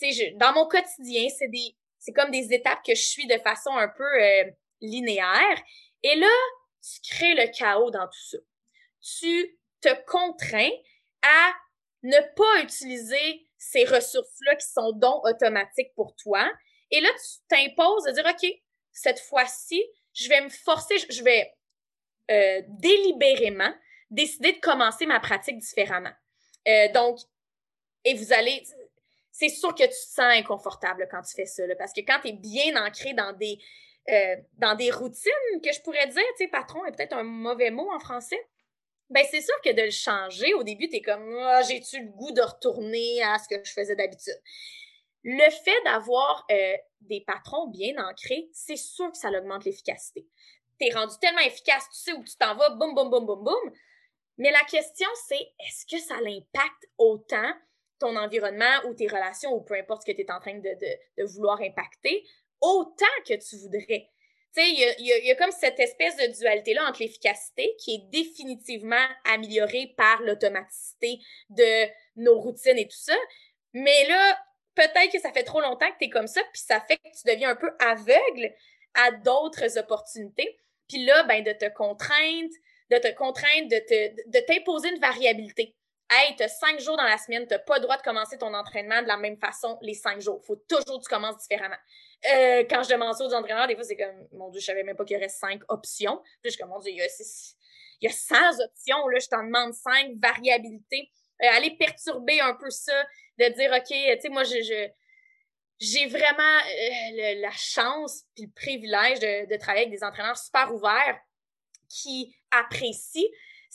tu sais, dans mon quotidien, c'est des, c'est comme des étapes que je suis de façon un peu euh, linéaire. Et là, tu crées le chaos dans tout ça. Tu te contrains à ne pas utiliser ces ressources-là qui sont dons automatiques pour toi. Et là, tu t'imposes de dire, OK, cette fois-ci, je vais me forcer, je vais euh, délibérément décider de commencer ma pratique différemment. Euh, donc, et vous allez, c'est sûr que tu te sens inconfortable quand tu fais ça, parce que quand tu es bien ancré dans des, euh, dans des routines, que je pourrais dire, tu sais, patron est peut-être un mauvais mot en français, ben c'est sûr que de le changer, au début, tu es comme, ah, j'ai-tu le goût de retourner à ce que je faisais d'habitude? le fait d'avoir euh, des patrons bien ancrés, c'est sûr que ça augmente l'efficacité. Tu es rendu tellement efficace, tu sais où tu t'en vas, boum, boum, boum, boum, boum. Mais la question, c'est est-ce que ça l'impacte autant ton environnement ou tes relations ou peu importe ce que tu es en train de, vouloir impacter, autant que tu voudrais? Tu sais, il y a, comme cette espèce de dualité-là entre l'efficacité qui est définitivement améliorée par l'automaticité de nos routines et tout ça. Mais là, peut-être que ça fait trop longtemps que tu es comme ça, puis ça fait que tu deviens un peu aveugle à d'autres opportunités. Puis là, ben, de te contraindre, de te contraindre, de, de t'imposer une variabilité. Hey, t'as cinq jours dans la semaine, t'as pas le droit de commencer ton entraînement de la même façon les cinq jours. Faut toujours que tu commences différemment. Euh, quand je demande ça aux entraîneurs, des fois, c'est comme, mon Dieu, je savais même pas qu'il y aurait cinq options. Puis je suis mon Dieu, il y a, a 100 options, là, je t'en demande cinq variabilités. Euh, aller perturber un peu ça, de dire, OK, tu sais, moi, j'ai vraiment euh, la chance puis le privilège de, travailler avec des entraîneurs super ouverts qui apprécient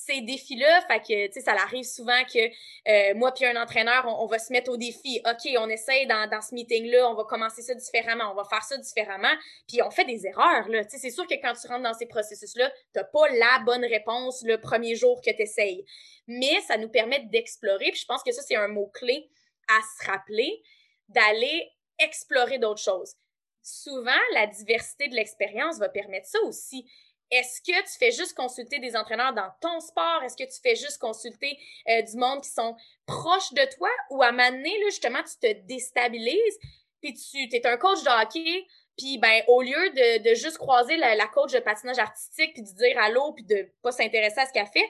ces défis-là. Tu sais, ça arrive souvent que euh, moi puis un entraîneur, on, va se mettre au défi. OK, on essaye dans, dans ce meeting-là, on va commencer ça différemment, on va faire ça différemment. Puis on fait des erreurs, là. C'est sûr que quand tu rentres dans ces processus-là, t'as pas la bonne réponse le premier jour que tu essayes. Mais ça nous permet d'explorer. Puis je pense que ça, c'est un mot-clé à se rappeler, d'aller explorer d'autres choses. Souvent, la diversité de l'expérience va permettre ça aussi. Est-ce que tu fais juste consulter des entraîneurs dans ton sport? Est-ce que tu fais juste consulter euh, du monde qui sont proches de toi? Ou à donné, là, justement, tu te déstabilises, puis tu es un coach de hockey, puis ben, au lieu de, de juste croiser la, la, coach de patinage artistique, puis de dire allô, puis de pas s'intéresser à ce qu'elle fait,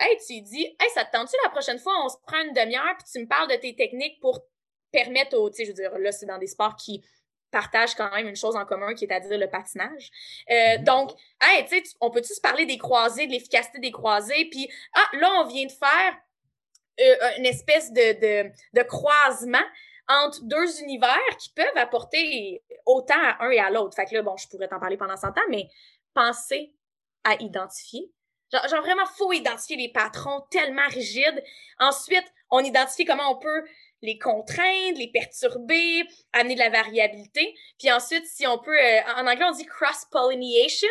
hey, tu dis, hey, ça te tente-tu la prochaine fois, on se prend une demi-heure, puis tu me parles de tes techniques pour permettre aux, tu sais, je veux dire, là, c'est dans des sports qui partagent quand même une chose en commun qui est à dire le patinage. Euh, mhm. donc, hey, tu sais, on peut-tu se parler des croisés, de l'efficacité des croisés, puis ah, là, on vient de faire euh, une espèce de, de, de croisement entre deux univers qui peuvent apporter autant à un et à l'autre. Fait que là, bon, je pourrais t'en parler pendant 100 ans, mais penser à identifier. Genre, genre, vraiment, faut identifier les patrons tellement rigides. Ensuite, on identifie comment on peut les contraindre, les perturber, amener de la variabilité. Puis ensuite, si on peut, euh, en anglais, on dit cross-pollination,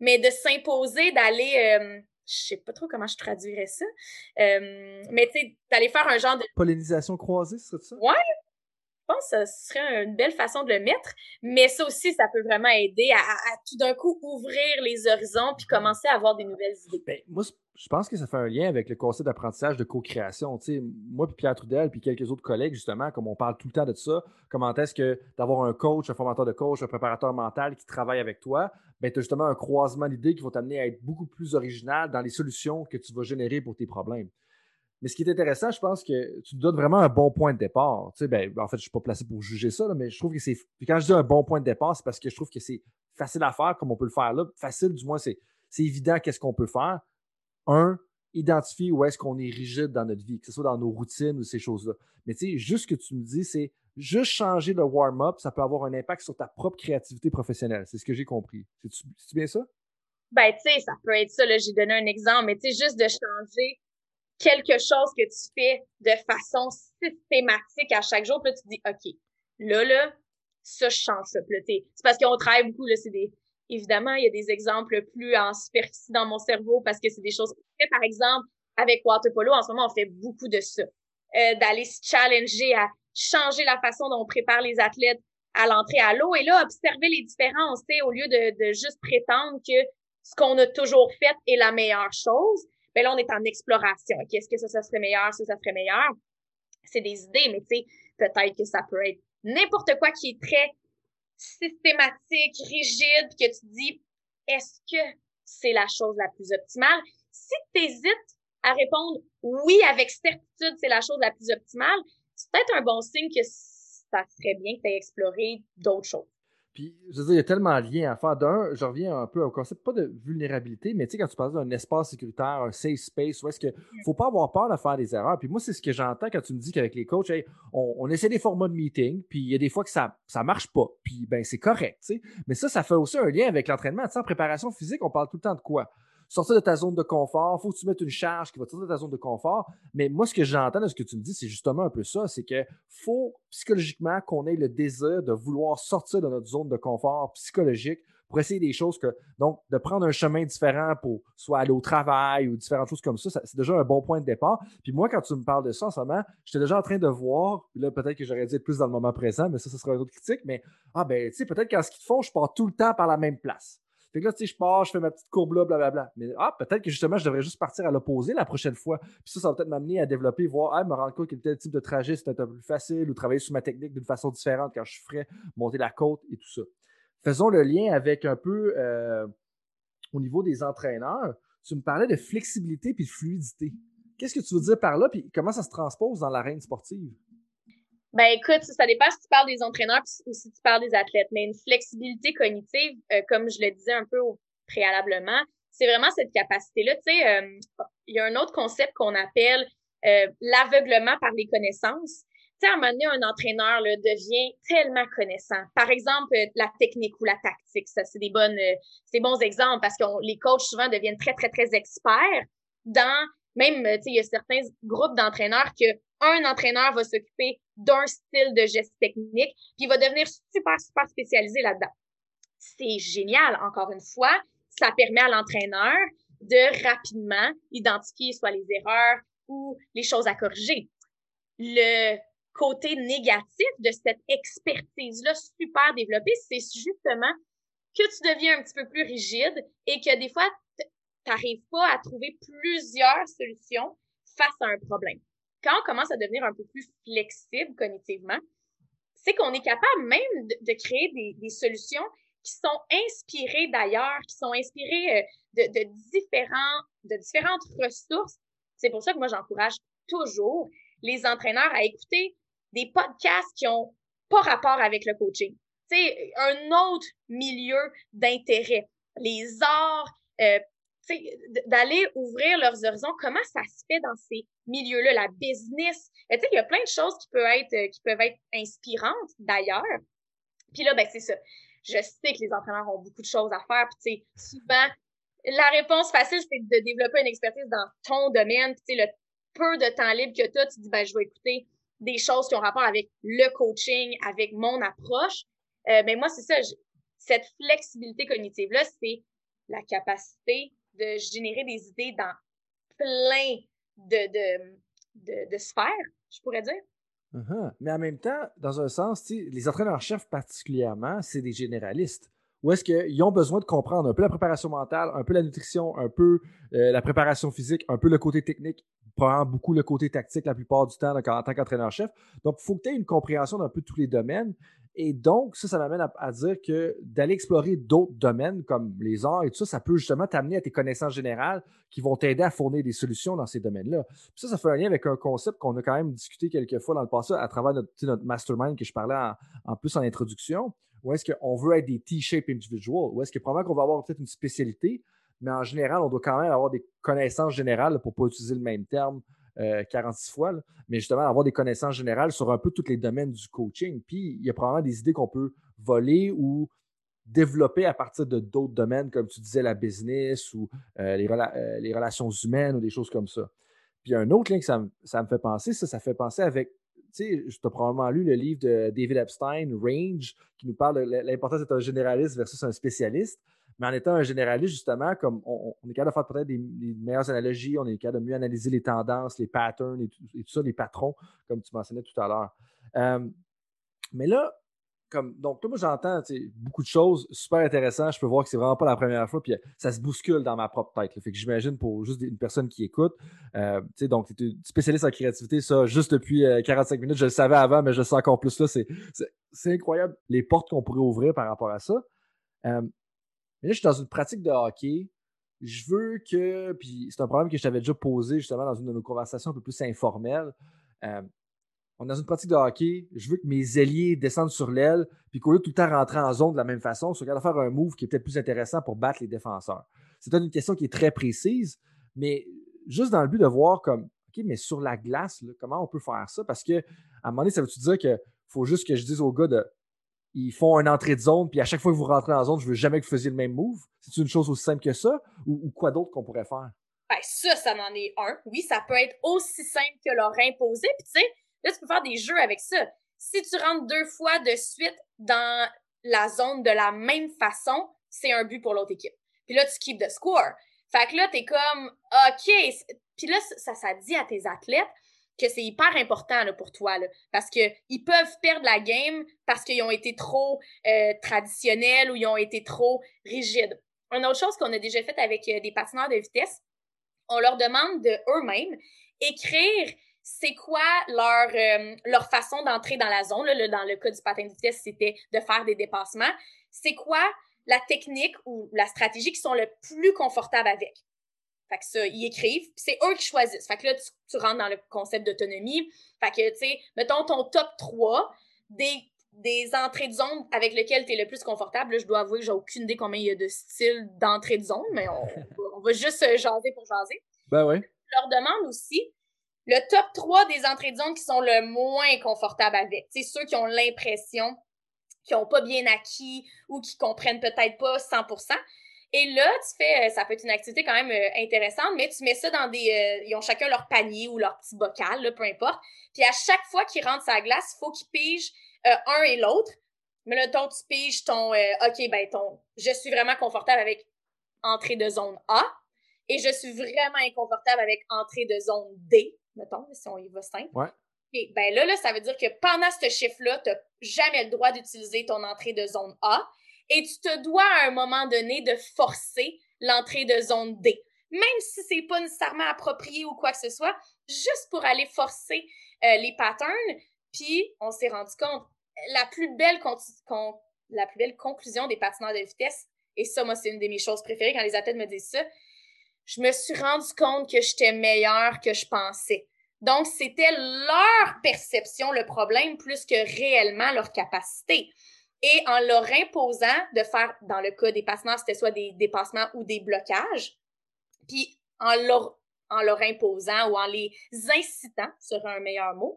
mais de s'imposer d'aller, euh, je sais pas trop comment je traduirais ça, euh, mais tu sais, d'aller faire un genre de... Pollinisation croisée, c'est ça? Ouais, pense que ce serait une belle façon de le mettre, mais ça aussi, ça peut vraiment aider à, tout d'un coup ouvrir les horizons puis commencer à avoir des nouvelles idées. Ben, moi, je pense que ça fait un lien avec le concept d'apprentissage de co-création. moi, puis Pierre Trudel, puis quelques autres collègues, justement, comme on parle tout le temps de ça, comment est-ce que d'avoir un coach, un formateur de coach, un préparateur mental qui travaille avec toi, ben, tu as justement un croisement d'idées qui vont t'amener à être beaucoup plus original dans les solutions que tu vas générer pour tes problèmes. Mais ce qui est intéressant, je pense que tu donnes vraiment un bon point de départ. Tu sais, ben, en fait, je ne suis pas placé pour juger ça, mais je trouve que c'est. Quand je dis un bon point de départ, c'est parce que je trouve que c'est facile à faire comme on peut le faire là. Facile, du moins, c'est, évident qu'est-ce qu'on peut faire. Un, identifier où est-ce qu'on est rigide dans notre vie, que ce soit dans nos routines ou ces choses-là. Mais tu sais, juste ce que tu me dis, c'est juste changer le warm-up, ça peut avoir un impact sur ta propre créativité professionnelle. C'est ce que j'ai compris. C'est-tu, bien ça? Ben, tu sais, ça peut être ça. J'ai donné un exemple, mais tu sais, juste de changer quelque chose que tu fais de façon systématique à chaque jour, puis là, tu te dis, OK, là, là, ça, je change ça. C'est parce qu'on travaille beaucoup, là, c'est des... Évidemment, il y a des exemples plus en superficie dans mon cerveau parce que c'est des choses je Par exemple, avec Water Polo, en ce moment, on fait beaucoup de ça. Euh, d'aller se challenger à changer la façon dont on prépare les athlètes à l'entrée à l'eau et là, observer les différences, au lieu de, de juste prétendre que ce qu'on a toujours fait est la meilleure chose, mais là, on est en exploration. Qu'est-ce que ça, ça serait meilleur, ça, ça serait meilleur? C'est des idées, mais tu sais, peut-être que ça peut être n'importe quoi qui est très systématique, rigide, que tu dis, est-ce que c'est la chose la plus optimale? Si tu hésites à répondre oui avec certitude, c'est la chose la plus optimale, c'est peut-être un bon signe que ça serait bien que tu aies exploré d'autres choses. Puis, je veux dire, il y a tellement de liens à faire. D'un, je reviens un peu au concept, pas de vulnérabilité, mais tu sais, quand tu parles d'un espace sécuritaire, un safe space, où est-ce qu'il ne faut pas avoir peur de faire des erreurs. Puis moi, c'est ce que j'entends quand tu me dis qu'avec les coachs, on, essaie des formats de meeting, puis il y a des fois que ça ne marche pas. Puis, ben, c'est correct, tu sais. Mais ça, ça fait aussi un lien avec l'entraînement. Tu sais, en préparation physique, on parle tout le temps de quoi? Sortir de ta zone de confort, faut que tu mettes une charge qui va te sortir de ta zone de confort. Mais moi, ce que j'entends de ce que tu me dis, c'est justement un peu ça, c'est que faut psychologiquement qu'on ait le désir de vouloir sortir de notre zone de confort psychologique pour essayer des choses que, donc, de prendre un chemin différent pour soit aller au travail ou différentes choses comme ça, c'est déjà un bon point de départ. Puis moi, quand tu me parles de ça en ce moment, j'étais déjà en train de voir, puis là, peut-être que j'aurais dû être plus dans le moment présent, mais ça, ce sera une autre critique, mais, ah, ben, tu sais, peut-être qu'en ce qu'ils font, je pars tout le temps par la même place. Fait que là, tu sais, je pars, je fais ma petite courbe là, blablabla. Mais ah, peut-être que justement, je devrais juste partir à l'opposé la prochaine fois. Puis ça, ça va peut-être m'amener à développer, voir, me rendre compte que tel type de trajet, c'est un peu plus facile ou travailler sur ma technique d'une façon différente quand je ferais monter la côte et tout ça faisons le lien avec un peu euh, au niveau des entraîneurs. Tu me parlais de flexibilité puis de fluidité. Qu'est-ce que tu veux dire par là, puis comment ça se transpose dans l'arène sportive? Ben écoute, ça dépend si tu parles des entraîneurs ou si tu parles des athlètes, mais une flexibilité cognitive, euh, comme je le disais un peu préalablement, c'est vraiment cette capacité-là. Tu sais, euh, il y a un autre concept qu'on appelle l'aveuglement par les connaissances sais, à un moment donné, un entraîneur là, devient tellement connaissant. Par exemple, euh, la technique ou la tactique, ça, c'est des bonnes, euh, c'est bons exemples parce que les coachs souvent deviennent très, très, très experts dans, même, euh, tu sais, il y a certains groupes d'entraîneurs que un entraîneur va s'occuper d'un style de geste technique, puis va devenir super, super spécialisé là-dedans. C'est génial, encore une fois. Ça permet à l'entraîneur de rapidement identifier soit les erreurs ou les choses à corriger. Le côté négatif de cette expertise-là super développée, c'est justement que tu deviens un petit peu plus rigide et que des fois, tu n'arrives pas à trouver plusieurs solutions face à un problème. Quand on commence à devenir un peu plus flexible cognitivement, c'est qu'on est capable même de, créer des, solutions qui sont inspirées d'ailleurs, qui sont inspirées euh, de, différentes ressources. C'est pour ça que moi, j'encourage toujours les entraîneurs à écouter des podcasts qui ont pas rapport avec le coaching. C'est un autre milieu d'intérêt. Les arts, euh, d'aller ouvrir leurs horizons, comment ça se fait dans ces milieux-là, la business. Il y a plein de choses qui peuvent être, qui peuvent être inspirantes d'ailleurs. Puis là, ben, c'est ça. Je sais que les entraîneurs ont beaucoup de choses à faire. Puis, souvent, la réponse facile, c'est de développer une expertise dans ton domaine. Puis, le peu de temps libre que tu as, tu dis, ben, je vais écouter des choses qui ont rapport avec le coaching, avec mon approche. Euh, mais moi, c'est ça, cette flexibilité cognitive-là, c'est la capacité de générer des idées dans plein de, de, de, sphères, je pourrais dire. Uh-huh. Mais en même temps, dans un sens, les entraîneurs-chefs particulièrement, c'est des généralistes. Ou est-ce qu'ils ont besoin de comprendre un peu la préparation mentale, un peu la nutrition, un peu euh, la préparation physique, un peu le côté technique, probablement beaucoup le côté tactique la plupart du temps en tant qu'entraîneur-chef. Donc, il faut que tu aies une compréhension d'un peu tous les domaines. Et donc, ça, ça m'amène à, dire que d'aller explorer d'autres domaines comme les arts et tout ça, ça peut justement t'amener à tes connaissances générales qui vont t'aider à fournir des solutions dans ces domaines-là. Ça, ça fait un lien avec un concept qu'on a quand même discuté quelques fois dans le passé à travers notre, mastermind que je parlais en, plus en introduction, où est-ce qu'on veut être des T-shape individuals, où est-ce que probablement qu'on va avoir peut-être une spécialité, mais en général, on doit quand même avoir des connaissances générales pour ne pas utiliser le même terme 46 euh, fois, mais justement avoir des connaissances générales sur un peu tous les domaines du coaching. Puis il y a probablement des idées qu'on peut voler ou développer à partir de d'autres domaines, comme tu disais, la business ou euh, les, euh, les, relations humaines ou des choses comme ça. Puis un autre lien que ça, ça me fait penser, ça, ça fait penser avec tu sais, tu as probablement lu le livre de David Epstein, Range, qui nous parle de l'importance d'être un généraliste versus un spécialiste. Mais en étant un généraliste, justement, comme on, est capable de faire peut-être des, meilleures analogies, on est capable de mieux analyser les tendances, les patterns et tout, ça, les patrons, comme tu mentionnais tout à l'heure. Euh, mais là, comme, donc, moi, j'entends beaucoup de choses super intéressantes. Je peux voir que c'est vraiment pas la première fois, puis euh, ça se bouscule dans ma propre tête. Fait que j'imagine pour juste une personne qui écoute, euh, donc, tu es spécialiste en créativité, ça, juste depuis 45 minutes, je le savais avant, mais je le sais encore plus là. C'est incroyable les portes qu'on pourrait ouvrir par rapport à ça. Là, je suis dans une pratique de hockey. Je veux que, puis c'est un problème que je t'avais déjà posé justement dans une de nos conversations un peu plus informelles. Euh, on est dans une pratique de hockey. Je veux que mes ailiers descendent sur l'aile, puis qu'au lieu de tout le temps rentrer en zone de la même façon, soit capable de faire un move qui est peut-être plus intéressant pour battre les défenseurs. C'est une question qui est très précise, mais juste dans le but de voir comme, OK, mais sur la glace, comment on peut faire ça? Parce que à un moment donné, ça veut-tu dire qu'il faut juste que je dise au gars de ils font une entrée de zone, puis à chaque fois que vous rentrez dans la zone, je veux jamais que vous fassiez le même move. C'est une chose aussi simple que ça, ou, quoi d'autre qu'on pourrait faire? Ben, ça, ça en est un. Oui, ça peut être aussi simple que leur imposer. Puis tu sais, là, tu peux faire des jeux avec ça. Si tu rentres deux fois de suite dans la zone de la même façon, c'est un but pour l'autre équipe. Puis là, tu keep the score. Fait que là, t'es comme, OK. Puis là, ça, ça dit à tes athlètes que c'est hyper important là, pour toi, là, parce qu'ils peuvent perdre la game parce qu'ils ont été trop euh, traditionnels ou ils ont été trop rigides. Une autre chose qu'on a déjà fait avec euh, des patineurs de vitesse, on leur demande de eux-mêmes écrire c'est quoi leur, euh, leur façon d'entrer dans la zone. Là, dans le cas du patin de vitesse, c'était de faire des dépassements. C'est quoi la technique ou la stratégie qui sont le plus confortables avec? Fait que ça, ils écrivent, c'est eux qui choisissent. Fait que là, tu, rentres dans le concept d'autonomie. Fait que, tu sais, mettons ton top 3 des, des entrées de zone avec lesquelles tu es le plus confortable. je dois avouer que j'ai aucune idée combien il y a de styles d'entrée de zone, mais on, va juste jaser pour jaser. Ben oui. Je leur demande aussi le top 3 des entrées de zone qui sont le moins confortables avec. C'est ceux qui ont l'impression qu'ils n'ont pas bien acquis ou qui comprennent peut-être pas 100%. Et là, tu fais, euh, ça peut être une activité quand même euh, intéressante, mais tu mets ça dans des, euh, ils ont chacun leur panier ou leur petit bocal, là, peu importe. Puis à chaque fois qu'ils rentrent sa glace, il faut qu'ils pigent un et l'autre. Mais là, ton, tu piges ton, ok, ben ton, je suis vraiment confortable avec entrée de zone A et je suis vraiment inconfortable avec entrée de zone D, mettons, si on y va simple. Ouais. Et ben là, là, ça veut dire que pendant ce chiffre-là, tu n'as jamais le droit d'utiliser ton entrée de zone A et tu te dois à un moment donné de forcer l'entrée de zone D. Même si c'est pas nécessairement approprié ou quoi que ce soit, juste pour aller forcer euh, les patterns. Puis, on s'est rendu compte, la plus belle la plus belle conclusion des patineurs de vitesse, et ça, moi, c'est une de mes choses préférées quand les athlètes me disent ça, je me suis rendu compte que j'étais meilleure que je pensais. Donc, c'était leur perception le problème plus que réellement leur capacité et en leur imposant de faire, dans le cas des patineurs, c'était soit des dépassements ou des blocages, puis en leur, en leur imposant ou en les incitant, serait un meilleur mot,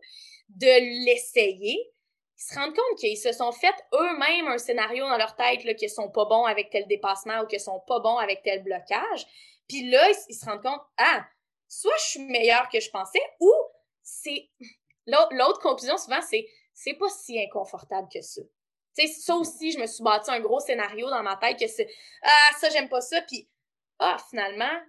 de l'essayer, ils se rendent compte qu'ils se sont fait eux-mêmes un scénario dans leur tête là, qu'ils sont pas bons avec tel dépassement ou qu'ils sont pas bons avec tel blocage. Puis là, ils, se rendent compte, ah, soit je suis meilleur que je pensais, ou c'est... L'autre conclusion, souvent, c'est c'est pas si inconfortable que ça ça aussi, je me suis bâti un gros scénario dans ma tête que c'est Ah, ça, j'aime pas ça, puis Ah, finalement.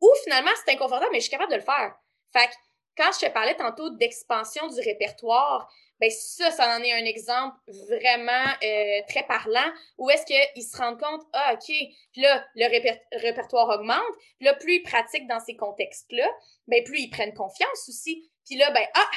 Ou finalement, c'est inconfortable, mais je suis capable de le faire. Fait que quand je te parlais tantôt d'expansion du répertoire, ben ça, ça en est un exemple vraiment euh, très parlant où est-ce qu'ils se rendent compte, ah, OK, puis là, le répertoire augmente, puis là, plus ils pratiquent dans ces contextes-là, ben plus ils prennent confiance aussi. Puis là, ben, ah,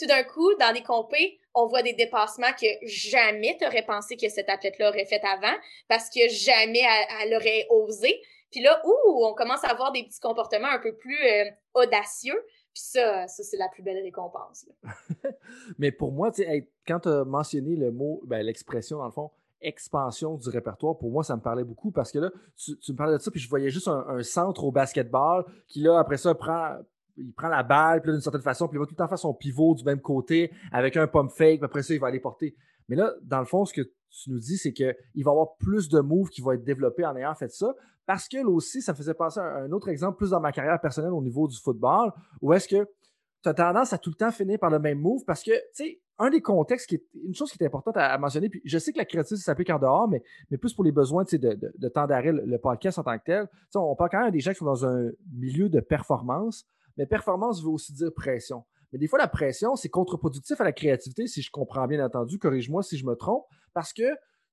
tout d'un coup, dans des compés, on voit des dépassements que jamais tu aurais pensé que cet athlète-là aurait fait avant parce que jamais elle, aurait osé. Puis là, ouh, on commence à avoir des petits comportements un peu plus euh, audacieux. Puis ça, ça c'est la plus belle récompense. Mais pour moi, quand tu as mentionné le mot, ben, l'expression, dans le fond, expansion du répertoire, pour moi, ça me parlait beaucoup parce que là, tu, me parlais de ça, puis je voyais juste un, un, centre au basketball qui, là, après ça, prend, il prend la balle, puis d'une certaine façon, puis il va tout le temps faire son pivot du même côté avec un pump fake, puis après ça, il va aller porter. Mais là, dans le fond, ce que tu nous dis, c'est qu'il va y avoir plus de moves qui vont être développés en ayant fait ça. Parce que là aussi, ça me faisait penser à un autre exemple, plus dans ma carrière personnelle au niveau du football, où est-ce que tu as tendance à tout le temps finir par le même move parce que, tu sais, un des contextes qui est une chose qui est importante à, mentionner, puis je sais que la créativité s'applique en dehors, mais, mais plus pour les besoins de, de, de, temps d'arrêt, le, podcast en tant que tel. on parle quand même des gens qui sont dans un milieu de performance. Mais performance veut aussi dire pression. Mais des fois, la pression, c'est contre-productif à la créativité, si je comprends bien entendu. Corrige-moi si je me trompe, parce que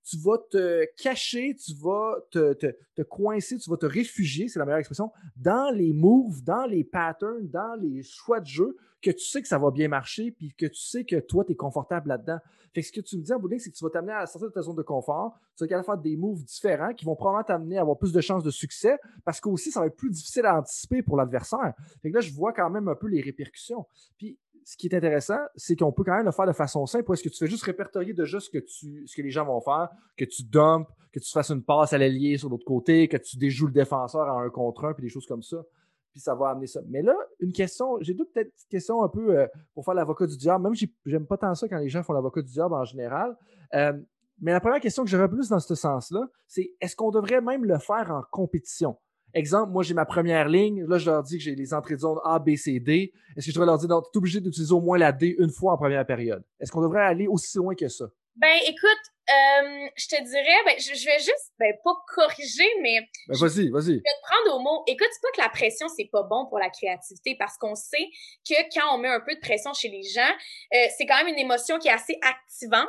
tu vas te cacher, tu vas te, te, coincer, tu vas te réfugier, c'est la meilleure expression, dans les moves, dans les patterns, dans les choix de jeu que tu sais que ça va bien marcher, puis que tu sais que toi, tu es confortable là-dedans. Fait que ce que tu me dis en bout c'est que tu vas t'amener à sortir de ta zone de confort, tu vas faire des moves différents qui vont probablement t'amener à avoir plus de chances de succès, parce qu'aussi, ça va être plus difficile à anticiper pour l'adversaire. Fait que là, je vois quand même un peu les répercussions. Puis ce qui est intéressant, c'est qu'on peut quand même le faire de façon simple. Est-ce que tu fais juste répertorier juste ce que, tu, ce que les gens vont faire, que tu dumpes, que tu fasses une passe à l'allié sur l'autre côté, que tu déjoues le défenseur en un contre un, puis des choses comme ça. Puis ça va amener ça. Mais là, une question, j'ai deux peut-être questions un peu euh, pour faire l'avocat du diable. Même j'aime pas tant ça quand les gens font l'avocat du diable en général. Euh, Mais la première question que j'aurais plus dans ce sens-là, c'est est-ce qu'on devrait même le faire en compétition? Exemple, moi, j'ai ma première ligne. Là, je leur dis que j'ai les entrées de zone A, B, C, D. Est-ce que je devrais leur dire, non, tu es obligé d'utiliser au moins la D une fois en première période? Est-ce qu'on devrait aller aussi loin que ça? Ben, écoute, euh, je te dirais, ben, je, vais juste, ben, pas corriger, mais. Ben, vas-y, vas-y. Je vais te prendre au mot. Écoute, c'est pas que la pression, c'est pas bon pour la créativité parce qu'on sait que quand on met un peu de pression chez les gens, euh, c'est quand même une émotion qui est assez activante,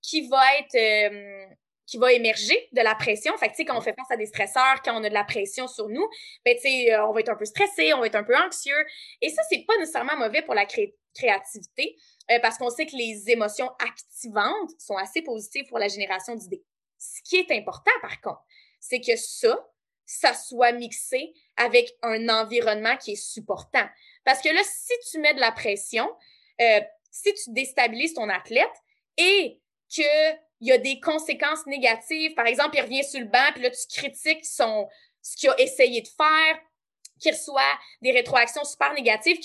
qui va être, euh, qui va émerger de la pression. Fait que, tu sais, quand on fait face à des stresseurs, quand on a de la pression sur nous, ben, tu sais, euh, on va être un peu stressé, on va être un peu anxieux. Et ça, c'est pas nécessairement mauvais pour la créativité euh, parce qu'on sait que les émotions activantes sont assez positives pour la génération d'idées. Ce qui est important, par contre, c'est que ça, ça soit mixé avec un environnement qui est supportant. Parce que là, si tu mets de la pression, euh, si tu déstabilises ton athlète et que il y a des conséquences négatives. Par exemple, il revient sur le banc, puis là, tu critiques son, ce qu'il a essayé de faire, qu'il reçoit des rétroactions super négatives,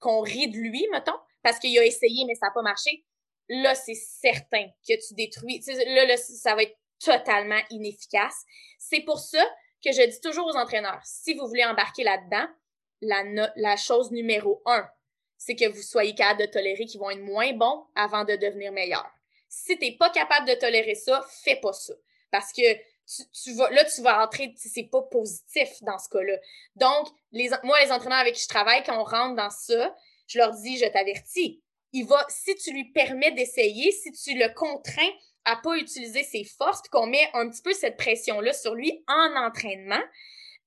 qu'on rit de lui, mettons, parce qu'il a essayé, mais ça n'a pas marché. Là, c'est certain que tu détruis. Là, là, ça va être totalement inefficace. C'est pour ça que je dis toujours aux entraîneurs, si vous voulez embarquer là-dedans, la, la chose numéro un, c'est que vous soyez capable de tolérer qu'ils vont être moins bons avant de devenir meilleurs. Si t'es pas capable de tolérer ça, fais pas ça. Parce que tu, vas, là, tu vas entrer, c'est pas positif dans ce cas-là. Donc, moi, les entraîneurs avec qui je travaille, quand on rentre dans ça, je leur dis, je t'avertis, il va, si tu lui permets d'essayer, si tu le contrains à pas utiliser ses forces, qu'on met un petit peu cette pression-là sur lui en entraînement,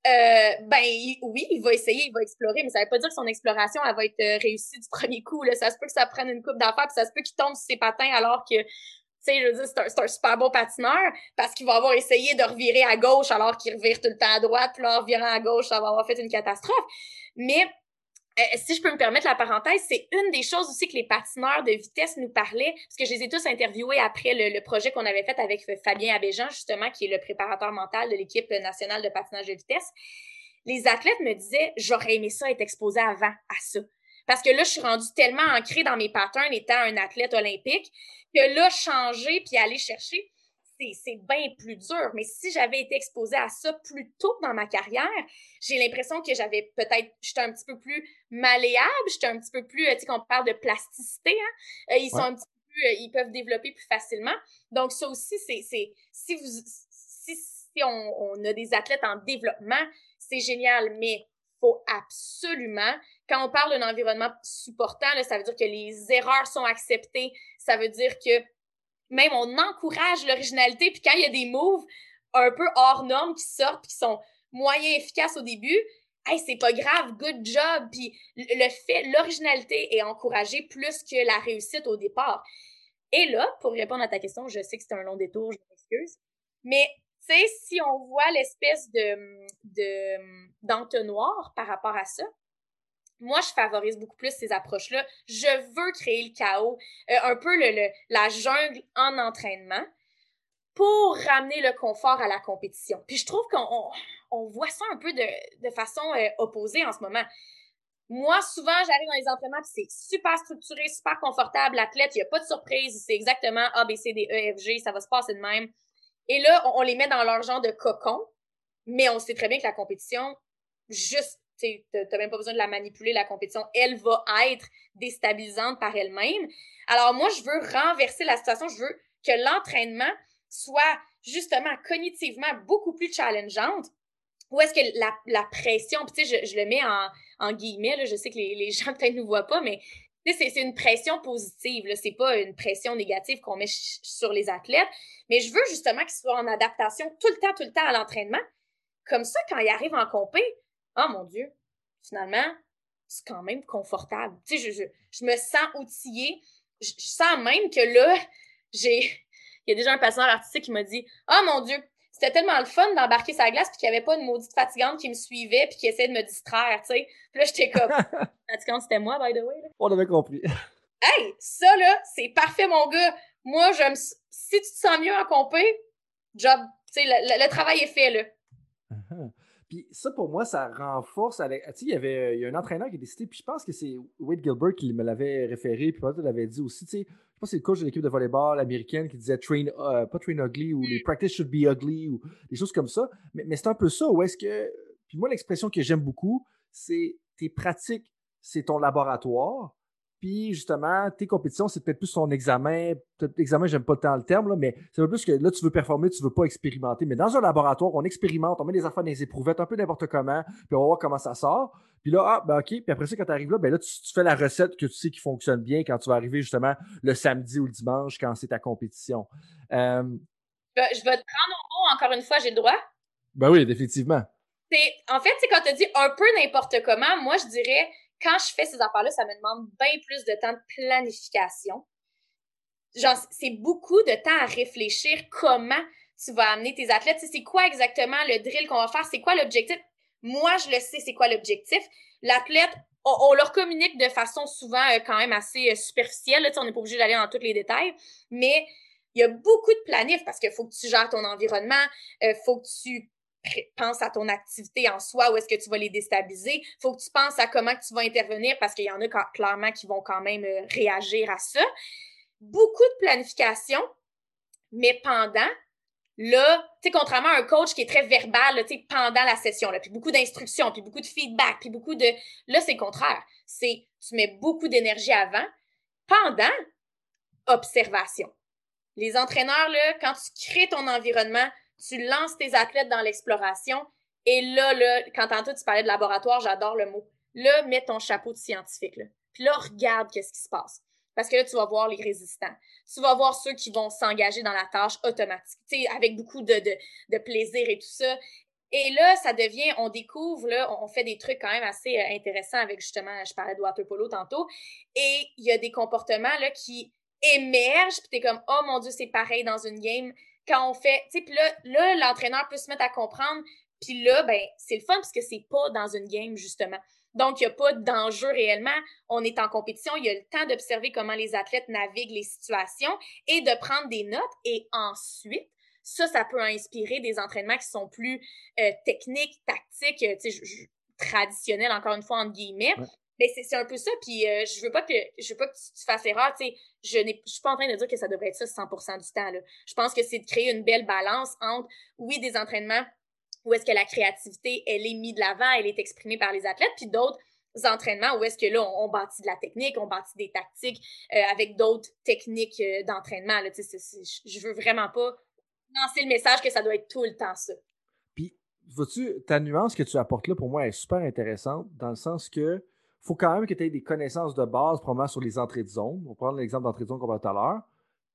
euh, ben oui, il va essayer, il va explorer, mais ça veut pas dire que son exploration elle va être euh, réussie du premier coup. Là. Ça se peut que ça prenne une coupe d'affaires, puis ça se peut qu'il tombe sur ses patins alors que, tu sais, je veux dire, c'est un, super bon patineur parce qu'il va avoir essayé de revirer à gauche alors qu'il revire tout le temps à droite, puis là, en revirant à gauche, ça va avoir fait une catastrophe. Mais euh, si je peux me permettre la parenthèse, c'est une des choses aussi que les patineurs de vitesse nous parlaient, parce que je les ai tous interviewés après le, projet qu'on avait fait avec Fabien Abéjean, justement, qui est le préparateur mental de l'équipe nationale de patinage de vitesse. Les athlètes me disaient, j'aurais aimé ça être exposé avant à ça. Parce que là, je suis rendue tellement ancrée dans mes patterns étant un athlète olympique que là, changer puis aller chercher, c'est bien plus dur. Mais si j'avais été exposée à ça plus tôt dans ma carrière, j'ai l'impression que j'avais peut-être, j'étais un petit peu plus malléable, j'étais un petit peu plus, tu sais, qu'on parle de plasticité, hein, euh, ils sont un petit peu plus, euh, ils peuvent développer plus facilement. Donc, ça aussi, c'est, si vous, si, si on, on, a des athlètes en développement, c'est génial, mais faut absolument, quand on parle d'un environnement supportant, là, ça veut dire que les erreurs sont acceptées, ça veut dire que même on encourage l'originalité. Puis quand il y a des moves un peu hors normes qui sortent, qui sont moyens efficaces au début, hey, c'est pas grave, good job. Puis le fait, l'originalité est encouragée plus que la réussite au départ. Et là, pour répondre à ta question, je sais que c'est un long détour, je m'excuse. Mais, tu sais, si on voit l'espèce de, d'entonnoir par rapport à ça, moi, je favorise beaucoup plus ces approches-là. Je veux créer le chaos, euh, un peu le, la jungle en entraînement pour ramener le confort à la compétition. Puis je trouve qu'on on, voit ça un peu de, de façon euh, opposée en ce moment. Moi, souvent, j'arrive dans les entraînements, puis c'est super structuré, super confortable. L'athlète, il n'y a pas de surprise. C'est exactement A, B, C, D, E, F, G. Ça va se passer de même. Et là, on, on les met dans leur genre de cocon. Mais on sait très bien que la compétition, juste tu n'as même pas besoin de la manipuler, la compétition. Elle va être déstabilisante par elle-même. Alors moi, je veux renverser la situation. Je veux que l'entraînement soit justement cognitivement beaucoup plus challengeante. Ou est-ce que la, la pression, tu sais, je, le mets en, en guillemets, là, je sais que les, les gens peut-être ne nous voient pas, mais c'est une pression positive, c'est pas une pression négative qu'on met sur les athlètes, mais je veux justement qu'ils soient en adaptation tout le temps, tout le temps à l'entraînement. Comme ça, quand ils arrivent en compé, oh mon Dieu, finalement, c'est quand même confortable. Tu sais, je, je, me sens outillée. Je, sens même que là, j'ai. Il y a déjà un patient artistique qui m'a dit Oh mon Dieu, c'était tellement le fun d'embarquer sa glace puis qu'il n'y avait pas une maudite fatigante qui me suivait puis qui essayait de me distraire, tu sais. Puis là, j'étais comme fatigante, c'était moi, by the way. On avait compris. hey, ça là, c'est parfait, mon gars. Moi, je me... si tu te sens mieux en compé, job, tu sais, le, le, travail est fait, là. Uh-huh. Puis ça, pour moi, ça renforce avec. Tu sais, il y avait il y a un entraîneur qui a décidé, puis je pense que c'est Wade Gilbert qui me l'avait référé, puis peut-être l'avait dit aussi, tu sais, je pas si c'est le coach de l'équipe de volleyball américaine qui disait train, euh, pas train ugly ou les practice should be ugly ou des choses comme ça. Mais, mais c'est un peu ça. Où est-ce que. Puis moi, l'expression que j'aime beaucoup, c'est tes pratiques, c'est ton laboratoire. Puis justement, tes compétitions, c'est peut-être plus ton examen. Peut-être l'examen, j'aime pas tant le terme, là, mais c'est un peu plus que là, tu veux performer, tu veux pas expérimenter. Mais dans un laboratoire, on expérimente, on met des affaires dans les éprouvettes, un peu n'importe comment, puis on va voir comment ça sort. Puis là, ah, ben OK. Puis après ça, quand tu arrives là, ben là, tu, fais la recette que tu sais qui fonctionne bien quand tu vas arriver justement le samedi ou le dimanche quand c'est ta compétition. Euh, je vais te prendre au mot encore une fois, j'ai le droit? Ben oui, définitivement. En fait, c'est quand tu dis un peu n'importe comment, moi, je dirais quand je fais ces affaires-là, ça me demande bien plus de temps de planification. Genre, c'est beaucoup de temps à réfléchir comment tu vas amener tes athlètes. c'est quoi exactement le drill qu'on va faire? C'est quoi l'objectif? Moi, je le sais, c'est quoi l'objectif. L'athlète, on, leur communique de façon souvent euh, quand même assez euh, superficielle. Là, on n'est pas obligé d'aller dans tous les détails, mais il y a beaucoup de planifs parce qu'il faut que tu gères ton environnement, il euh, faut que tu pense à ton activité en soi, où est-ce que tu vas les déstabiliser. faut que tu penses à comment tu vas intervenir parce qu'il y en a clairement qui vont quand même euh, réagir à ça. Beaucoup de planification, mais pendant, là, tu sais, contrairement à un coach qui est très verbal, tu sais, pendant la session, là, puis beaucoup d'instructions, puis beaucoup de feedback, puis beaucoup de... Là, c'est le contraire. C'est, tu mets beaucoup d'énergie avant. Pendant, observation. Les entraîneurs, là, quand tu crées ton environnement, tu lances tes athlètes dans l'exploration. Et là, là, quand tantôt tu parlais de laboratoire, j'adore le mot. Là, mets ton chapeau de scientifique. Puis là, regarde qu'est-ce qui se passe. Parce que là, tu vas voir les résistants. Tu vas voir ceux qui vont s'engager dans la tâche automatique, avec beaucoup de, plaisir et tout ça. Et là, ça devient, on découvre, là, on fait des trucs quand même assez euh, intéressants avec justement, je parlais de water polo tantôt, et il y a des comportements qui émergent, puis t'es comme, oh mon Dieu, c'est pareil dans une game quand on fait, tu sais, puis là, là l'entraîneur peut se mettre à comprendre, puis là, ben, c'est le fun parce que c'est pas dans une game, justement. Donc, il n'y a pas d'enjeu réellement. On est en compétition. Il y a le temps d'observer comment les athlètes naviguent les situations et de prendre des notes. Et ensuite, ça, ça peut inspirer des entraînements qui sont plus euh, techniques, tactiques, euh, traditionnels, encore une fois, entre guillemets. Mais c'est un peu ça. Puis euh, je veux pas que je veux pas que tu, fasses erreur. Tu sais, je je suis pas en train de dire que ça devrait être ça 100% du temps. Là. Je pense que c'est de créer une belle balance entre oui des entraînements où est-ce que la créativité elle est mise de l'avant, elle est exprimée par les athlètes, puis d'autres entraînements où est-ce que là on, bâtit de la technique, on bâtit des tactiques euh, avec d'autres techniques euh, d'entraînement. Je veux vraiment pas lancer le message que ça doit être tout le temps ça. Puis, vois-tu, ta nuance que tu apportes là pour moi est super intéressante dans le sens que faut quand même que tu aies des connaissances de base, probablement sur les entrées de zone. On va prendre l'exemple d'entrée de zone qu'on va tout à l'heure.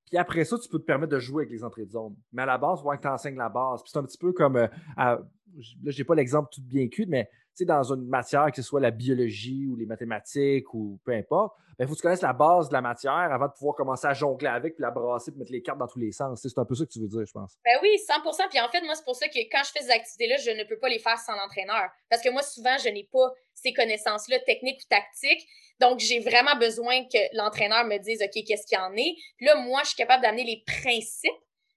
Puis après ça, tu peux te permettre de jouer avec les entrées de zone. Mais à la base, il faut que tu enseignes la base. Puis c'est un petit peu comme. Euh, là, je n'ai pas l'exemple tout bien cuit, mais dans une matière, que ce soit la biologie ou les mathématiques ou peu importe, il ben, faut que tu connaisses la base de la matière avant de pouvoir commencer à jongler avec, puis la brasser, puis mettre les cartes dans tous les sens. C'est un peu ça que tu veux dire, je pense. Ben oui, 100% Puis en fait, moi, c'est pour ça que quand je fais ces activités-là, je ne peux pas les faire sans l'entraîneur. Parce que moi, souvent, je n'ai pas ces connaissances-là, techniques ou tactiques. Donc, j'ai vraiment besoin que l'entraîneur me dise, OK, qu'est-ce qu'il y en est? Là, moi, je suis capable d'amener les principes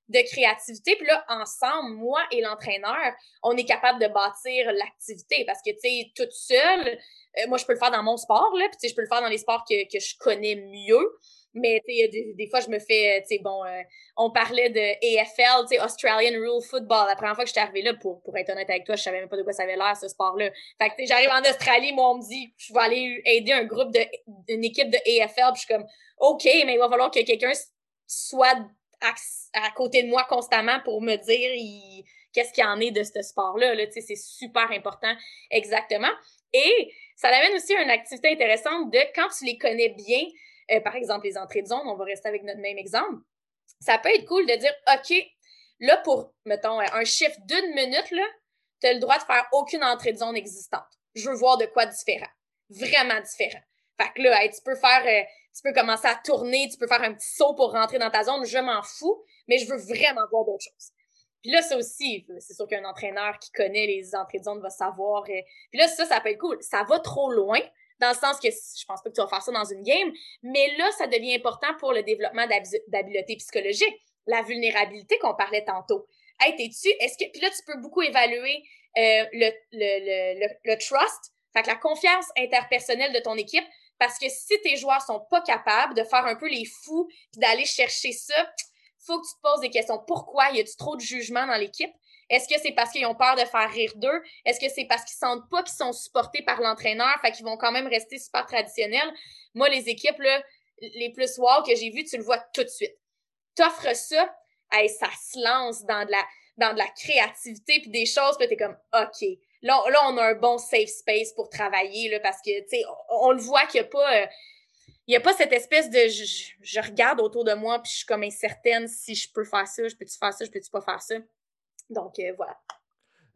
de créativité. Puis là, ensemble, moi et l'entraîneur, on est capable de bâtir l'activité parce que, tu sais, toute seule, euh, moi, je peux le faire dans mon sport, là, puis tu sais, je peux le faire dans les sports que, que je connais mieux. Mais des, des, fois, je me fais, tu sais, bon, euh, on parlait de AFL, tu sais, Australian Rule Football. La première fois que j'étais arrivée là, pour, pour être honnête avec toi, je savais même pas de quoi ça avait l'air, ce sport-là. Fait que, tu sais, j'arrive en Australie, moi, on me dit, je vais aller aider un groupe de, une équipe de AFL, puis je suis comme, OK, mais il va falloir que quelqu'un soit à, côté de moi constamment pour me dire qu'est-ce qu'il y en est de ce sport-là. Là, c'est super important, exactement. Et ça amène aussi à une activité intéressante de quand tu les connais bien, euh, par exemple les entrées de zone, on va rester avec notre même exemple, ça peut être cool de dire, OK, là, pour, mettons, un chiffre d'une minute, tu as le droit de faire aucune entrée de zone existante. Je veux voir de quoi différent. Vraiment différent. Fait que là, tu peux faire, euh, tu peux commencer à tourner, tu peux faire un petit saut pour rentrer dans ta zone, je m'en fous, mais je veux vraiment voir d'autres choses. Puis là, ça aussi, c'est sûr qu'un entraîneur qui connaît les entrées de zone va savoir. Euh, puis là, ça, ça peut être cool. Ça va trop loin, dans le sens que je pense pas que tu vas faire ça dans une game, mais là, ça devient important pour le développement d'habileté psychologique, la vulnérabilité qu'on parlait tantôt. Hey, t'es-tu, est-ce que, puis là, tu peux beaucoup évaluer euh, le, le, le, le, trust, fait que la confiance interpersonnelle de ton équipe Parce que si tes joueurs sont pas capables de faire un peu les fous puis d'aller chercher ça, faut que tu te poses des questions. Pourquoi? Y a-tu trop de jugement dans l'équipe? Est-ce que c'est parce qu'ils ont peur de faire rire d'eux? Est-ce que c'est parce qu'ils sentent pas qu'ils sont supportés par l'entraîneur? Fait qu'ils vont quand même rester super traditionnels? Moi, les équipes, là, les plus wow que j'ai vues, tu le vois tout de suite. T'offres ça, hey, ça se lance dans de la, dans de la créativité puis des choses, puis t'es comme, OK. Là, on a un bon safe space pour travailler, là, parce que, tu sais, on, le voit qu'il n'y a pas... Euh, il n'y a pas cette espèce de je, regarde autour de moi puis je suis comme incertaine si je peux faire ça, je peux-tu faire ça, je peux-tu pas faire ça. Donc euh, voilà.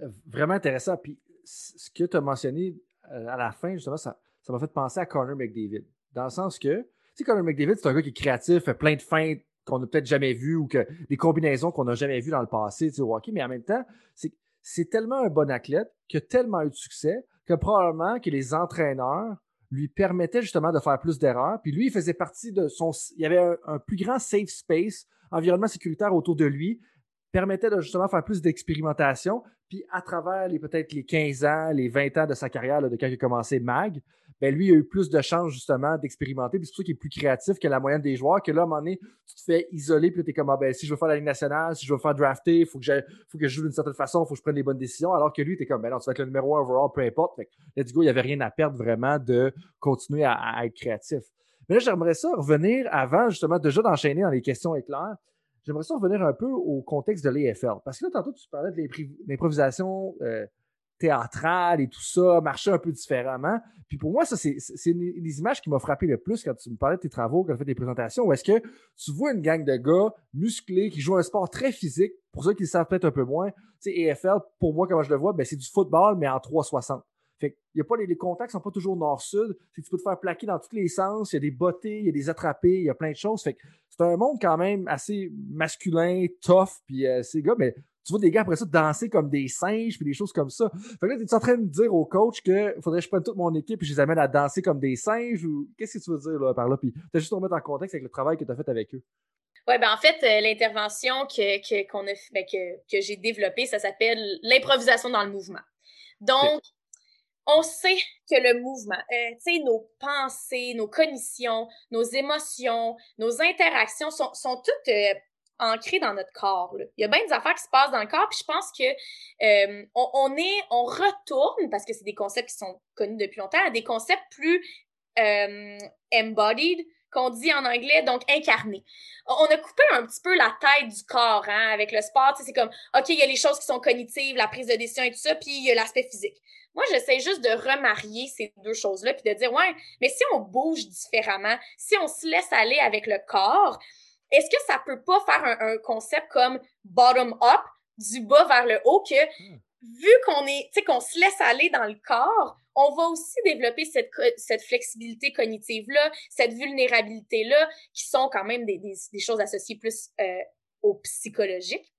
Euh, vraiment intéressant. Puis ce que tu as mentionné à la fin, justement, ça m'a fait penser à Connor McDavid. Dans le sens que, tu sais, Connor McDavid, c'est un gars qui est créatif, fait plein de feintes qu'on n'a peut-être jamais vues ou que des combinaisons qu'on n'a jamais vues dans le passé, tu sais, au mais en même temps, c'est tellement un bon athlète qui a tellement eu de succès que probablement que les entraîneurs lui permettait justement de faire plus d'erreurs. Puis lui, il faisait partie de son. Il y avait un, plus grand safe space, environnement sécuritaire autour de lui, permettait de justement faire plus d'expérimentation. Puis à travers les peut-être les 15 ans, les 20 ans de sa carrière, de quand il a commencé MAG, ben lui, il a eu plus de chances justement d'expérimenter. Puis c'est pour ça qu'il est plus créatif que la moyenne des joueurs, que là, à un moment donné, tu te fais isoler, puis tu es comme, ah, ben, si je veux faire la Ligue nationale, si je veux faire drafter, il faut, que que je joue d'une certaine façon, il faut que je prenne les bonnes décisions. Alors que lui, tu es comme, ben non, tu vas être le numéro un overall, peu importe. Fait let's go, il n'y avait rien à perdre vraiment de continuer à, être créatif. Mais là, j'aimerais ça revenir avant, justement, déjà d'enchaîner dans les questions éclairs. J'aimerais ça revenir un peu au contexte de l'EFL. Parce que là, tantôt, tu parlais de l'improvisation euh, théâtrale et tout ça, marcher un peu différemment. Puis pour moi, ça, c'est les images qui m'ont frappé le plus quand tu me parlais de tes travaux, quand tu fais des présentations, où est-ce que tu vois une gang de gars musclés qui jouent un sport très physique, pour ceux qui le savent peut-être un peu moins. Tu sais, EFL, pour moi, comment je le vois, ben, c'est du football, mais en 360. Fait y a pas les, contacts sont pas toujours nord-sud. Tu peux te faire plaquer dans tous les sens. Il y a des bottées, il y a des attrapés, il y a plein de choses. Fait que c'est un monde quand même assez masculin, tough, puis euh, ces gars, mais tu vois des gars après ça danser comme des singes puis des choses comme ça. Fait que là, t'es en train de dire au coach que faudrait que je prenne toute mon équipe et je les amène à danser comme des singes ou qu'est-ce que tu veux dire par là? Puis t'as juste remettre en contexte avec le travail que tu as fait avec eux. Ouais, ben en fait, euh, l'intervention que, qu'on a, ben, que, que j'ai développée, ça s'appelle l'improvisation dans le mouvement. Donc, on sait que le mouvement, euh, tu sais, nos pensées, nos cognitions, nos émotions, nos interactions sont, toutes euh, ancré dans notre corps. Il y a bien des affaires qui se passent dans le corps, puis je pense que euh, on, retourne, parce que c'est des concepts qui sont connus depuis longtemps, à des concepts plus embodied, qu'on dit en anglais, donc incarné. On a coupé un petit peu la tête du corps hein, avec le sport. C'est comme, OK, il y a les choses qui sont cognitives, la prise de décision et tout ça, puis il y a l'aspect physique. Moi, j'essaie juste de remarier ces deux choses-là, puis de dire, ouais, mais si on bouge différemment, si on se laisse aller avec le corps, est-ce que ça peut pas faire un, concept comme bottom-up, du bas vers le haut, que hmm. Vu qu'on est, tu sais, qu'on se laisse aller dans le corps, on va aussi développer cette, cette flexibilité cognitive-là, cette vulnérabilité-là, qui sont quand même des, des, choses associées plus euh, au psychologique.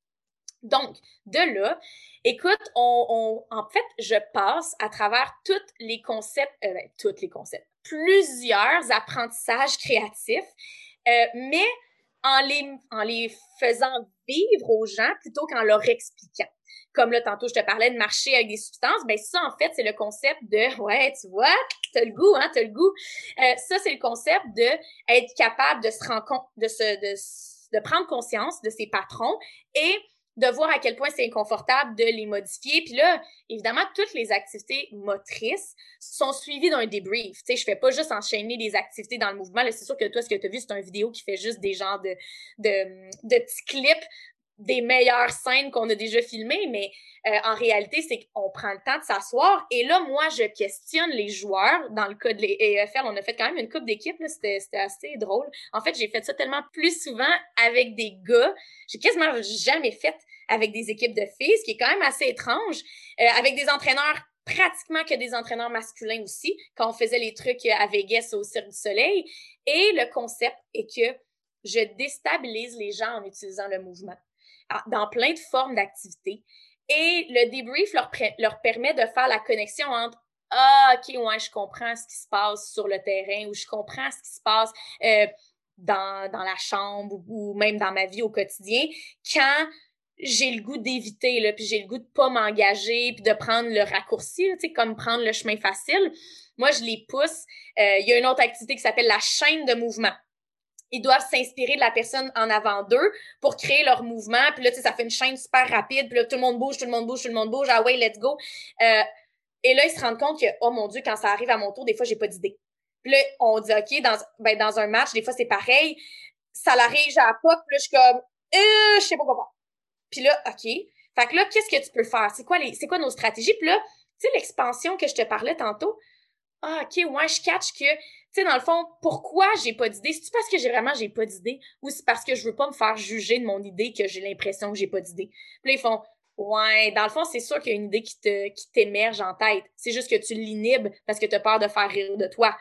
Donc, de là, écoute, on, on, en fait, je passe à travers tous les concepts, euh, ben, tous les concepts, plusieurs apprentissages créatifs, euh, mais en les, en les faisant vivre aux gens plutôt qu'en leur expliquant. Comme là, tantôt, je te parlais de marcher avec des substances, ben ça, en fait, c'est le concept de, ouais, tu vois, t'as le goût, hein, t'as le goût. Euh, ça, c'est le concept de être capable de se rendre compte, de se, de, de prendre conscience de ses patrons et de voir à quel point c'est inconfortable de les modifier. Puis là, évidemment, toutes les activités motrices sont suivies d'un débrief. Tu sais, je fais pas juste enchaîner des activités dans le mouvement. C'est sûr que toi, ce que tu as vu, c'est une vidéo qui fait juste des genres de, de, de petits clips des meilleures scènes qu'on a déjà filmées, mais euh, en réalité, c'est qu'on prend le temps de s'asseoir. Et là, moi, je questionne les joueurs. Dans le cas de l'EFL, on a fait quand même une coupe d'équipe. C'était assez drôle. En fait, j'ai fait ça tellement plus souvent avec des gars. J'ai quasiment jamais fait avec des équipes de filles, ce qui est quand même assez étrange. Euh, avec des entraîneurs pratiquement que des entraîneurs masculins aussi, quand on faisait les trucs à Vegas au Cirque du Soleil. Et le concept est que je déstabilise les gens en utilisant le mouvement dans plein de formes d'activités. Et le débrief leur, leur permet de faire la connexion entre ah, OK, ouais, je comprends ce qui se passe sur le terrain ou je comprends ce qui se passe euh, dans, dans la chambre ou, même dans ma vie au quotidien quand j'ai le goût d'éviter, puis j'ai le goût de pas m'engager, puis de prendre le raccourci, tu comme prendre le chemin facile. Moi, je les pousse. Euh, il y a une autre activité qui s'appelle la chaîne de mouvement. Ils doivent s'inspirer de la personne en avant d'eux pour créer leur mouvement. Puis là, tu sais, ça fait une chaîne super rapide. Puis là, tout le monde bouge, tout le monde bouge, tout le monde bouge. Ah ouais, let's go. Euh, et là, ils se rendent compte que, oh mon Dieu, quand ça arrive à mon tour, des fois, j'ai pas d'idée. Puis là, on dit, OK, dans, ben, dans un match, des fois, c'est pareil. Ça l'arrive, j'ai la pop, puis là, je suis comme, euh, je sais pas quoi Puis là, OK. Fait que là, qu'est-ce que tu peux faire? C'est quoi, les, c'est quoi nos stratégies? Puis là, tu sais, l'expansion que je te parlais tantôt, ah, OK, ouais, je catch que, tu sais, dans le fond, pourquoi j'ai pas d'idée? C'est-tu parce que j'ai vraiment, j'ai pas d'idée? Ou c'est parce que je veux pas me faire juger de mon idée que j'ai l'impression que j'ai pas d'idée? Puis là, ils font, ouais, dans le fond, c'est sûr qu'il y a une idée qui te, qui t'émerge en tête. C'est juste que tu l'inhibes parce que tu as peur de faire rire de toi.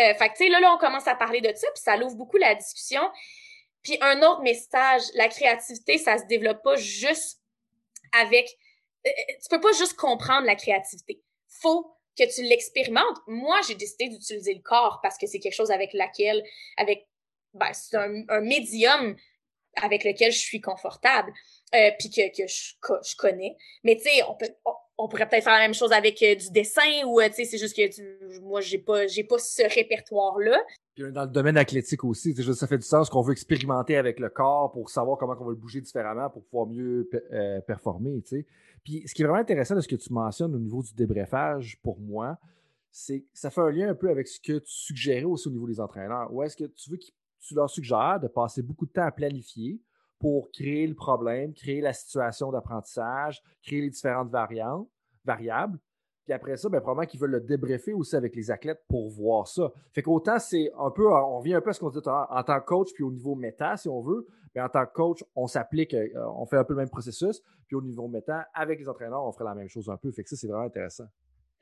Euh, fait que, tu sais, là, là, on commence à parler de ça, puis ça l'ouvre beaucoup la discussion. Puis un autre message, la créativité, ça se développe pas juste avec... Euh, euh, tu peux pas juste comprendre la créativité. Faut que tu l'expérimentes. Moi, j'ai décidé d'utiliser le corps parce que c'est quelque chose avec laquelle, avec, ben, c'est un, médium avec lequel je suis confortable, euh, puis que, que je, je connais. Mais tu sais, on peut, on, pourrait peut-être faire la même chose avec euh, du dessin ou euh, tu sais, c'est juste que moi, j'ai pas, j'ai pas ce répertoire-là. Dans le domaine athlétique aussi, ça fait du sens qu'on veut expérimenter avec le corps pour savoir comment on va le bouger différemment pour pouvoir mieux performer, tu sais. Puis ce qui est vraiment intéressant de ce que tu mentionnes au niveau du débriefage, pour moi, c'est que ça fait un lien un peu avec ce que tu suggérais aussi au niveau des entraîneurs. Ou est-ce que tu veux que tu leur suggères de passer beaucoup de temps à planifier pour créer le problème, créer la situation d'apprentissage, créer les différentes variantes, variables, puis après ça, ben, probablement qu'ils veulent le débriefer aussi avec les athlètes pour voir ça. Fait qu'autant, c'est un peu, on vient un peu à ce qu'on dit en tant que coach, puis au niveau méta, si on veut, mais en tant que coach, on s'applique, euh, on fait un peu le même processus, puis au niveau méta, avec les entraîneurs, on ferait la même chose un peu. Fait que ça, c'est vraiment intéressant.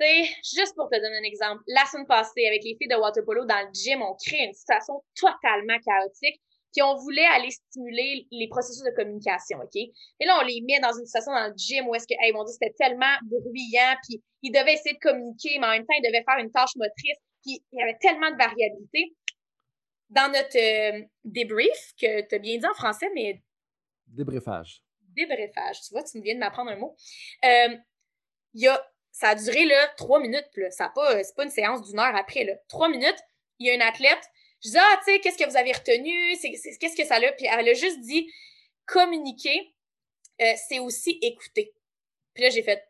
C'est juste pour te donner un exemple. La semaine passée, avec les filles de water polo dans le gym, on crée une situation totalement chaotique puis on voulait aller stimuler les processus de communication, OK? Et là, on les met dans une situation dans le gym où est-ce que, hey, mon Dieu, c'était tellement bruyant, puis ils devaient essayer de communiquer, mais en même temps, ils devaient faire une tâche motrice, puis il y avait tellement de variabilité. Dans notre euh, débrief, que tu as bien dit en français, mais... Débriefage. Débriefage, tu vois, tu me viens de m'apprendre un mot. Euh, y a, ça a duré, là, trois minutes, là. Ça pas, c'est pas une séance d'une heure après, là. Trois minutes, il y a une athlète je dis, ah, tu sais, qu'est-ce que vous avez retenu? Qu'est-ce que ça a? Puis elle a juste dit, communiquer, euh, c'est aussi écouter. Puis là, j'ai fait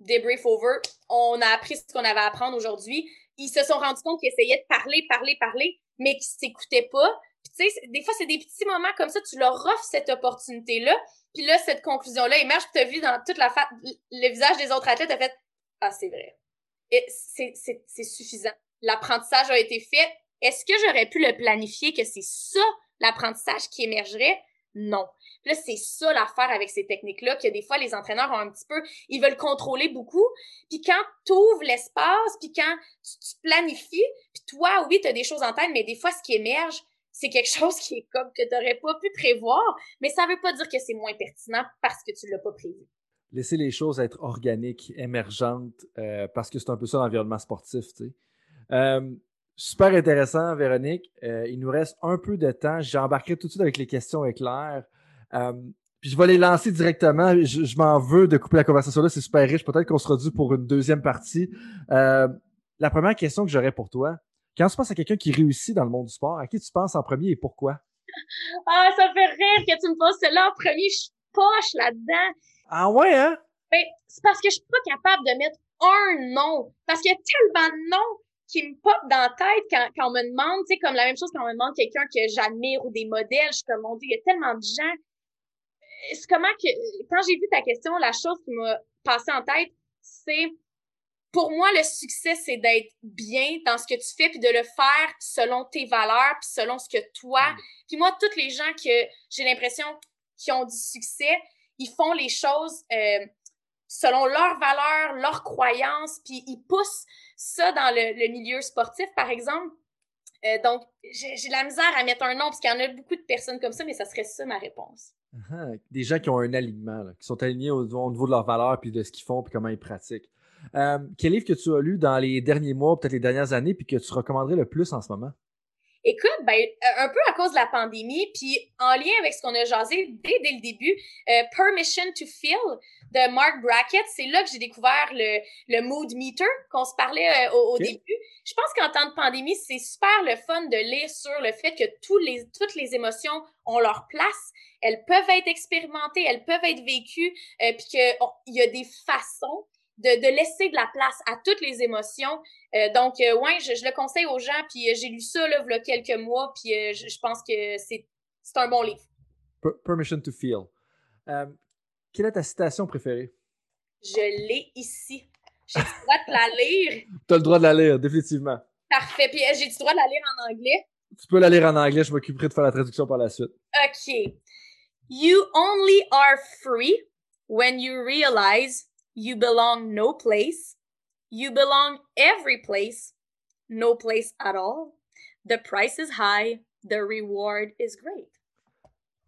débrief over. On a appris ce qu'on avait à apprendre aujourd'hui. Ils se sont rendus compte qu'ils essayaient de parler, parler, parler, mais qu'ils s'écoutaient pas. Puis tu sais, des fois, c'est des petits moments comme ça, tu leur offres cette opportunité-là. Puis là, cette conclusion-là émerge, puis tu as vu dans toute la fa... le visage des autres athlètes, tu fait Ah, c'est vrai. C'est suffisant. L'apprentissage a été fait, est-ce que j'aurais pu le planifier que c'est ça l'apprentissage qui émergerait? Non. là, c'est ça l'affaire avec ces techniques-là, que des fois, les entraîneurs ont un petit peu, ils veulent contrôler beaucoup. Puis quand tu ouvres l'espace, puis quand tu, planifies, puis toi, oui, tu as des choses en tête, mais des fois, ce qui émerge, c'est quelque chose qui est comme que tu n'aurais pas pu prévoir, mais ça ne veut pas dire que c'est moins pertinent parce que tu ne l'as pas prévu. Laisser les choses être organiques, émergentes, euh, parce que c'est un peu ça l'environnement sportif, tu sais. Euh, Super intéressant, Véronique. Euh, il nous reste un peu de temps. J'ai embarqué tout de suite avec les questions éclairs. Euh, puis je vais les lancer directement. Je, m'en veux de couper la conversation là. C'est super riche. Peut-être qu'on sera dû pour une deuxième partie. Euh, la première question que j'aurais pour toi, quand tu penses à quelqu'un qui réussit dans le monde du sport, à qui tu penses en premier et pourquoi? Ah, ça fait rire que tu me poses cela en premier. Je suis poche là-dedans. Ah ouais, hein? Ben, c'est parce que je suis pas capable de mettre un nom. Parce qu'il y a tellement de noms qui me pop dans la tête quand, quand on me demande, tu sais, comme la même chose quand on me demande quelqu'un que j'admire ou des modèles, je suis comme, mon Dieu, il y a tellement de gens. C'est comment que, quand j'ai vu ta question, la chose qui m'a passé en tête, c'est, pour moi, le succès, c'est d'être bien dans ce que tu fais puis de le faire selon tes valeurs puis selon ce que toi. Mm. Puis moi, tous les gens que j'ai l'impression qui ont du succès, ils font les choses euh, selon leurs valeurs, leurs croyances, puis ils poussent ça dans le, milieu sportif, par exemple. Euh, donc, j'ai la misère à mettre un nom, parce qu'il y en a beaucoup de personnes comme ça, mais ça serait ça ma réponse. Ah, des gens qui ont un alignement, qui sont alignés au, niveau de leurs valeurs, puis de ce qu'ils font, puis comment ils pratiquent. Euh, quel livre que tu as lu dans les derniers mois, peut-être les dernières années, puis que tu recommanderais le plus en ce moment? Écoute, ben, euh, un peu à cause de la pandémie, puis en lien avec ce qu'on a jasé dès, dès le début, euh, Permission to Feel de Mark Brackett, c'est là que j'ai découvert le, le mood meter qu'on se parlait euh, au, début. Je pense qu'en temps de pandémie, c'est super le fun de lire sur le fait que tous les, toutes les émotions ont leur place. Elles peuvent être expérimentées, elles peuvent être vécues, puis qu'il y a des façons de, de, laisser de la place à toutes les émotions. Euh, donc, euh, ouais, je, je, le conseille aux gens, puis euh, j'ai lu ça là, il y a quelques mois, puis je, je, pense que c'est un bon livre. Permission to Feel. quelle est ta citation préférée? Je l'ai ici. J'ai le droit de la lire. tu as le droit de la lire, définitivement. Parfait. Puis j'ai le droit de la lire en anglais. Tu peux la lire en anglais, je m'occuperai de faire la traduction par la suite. OK. You only are free when you realize You belong no place. You belong every place. No place at all. The price is high. The reward is great.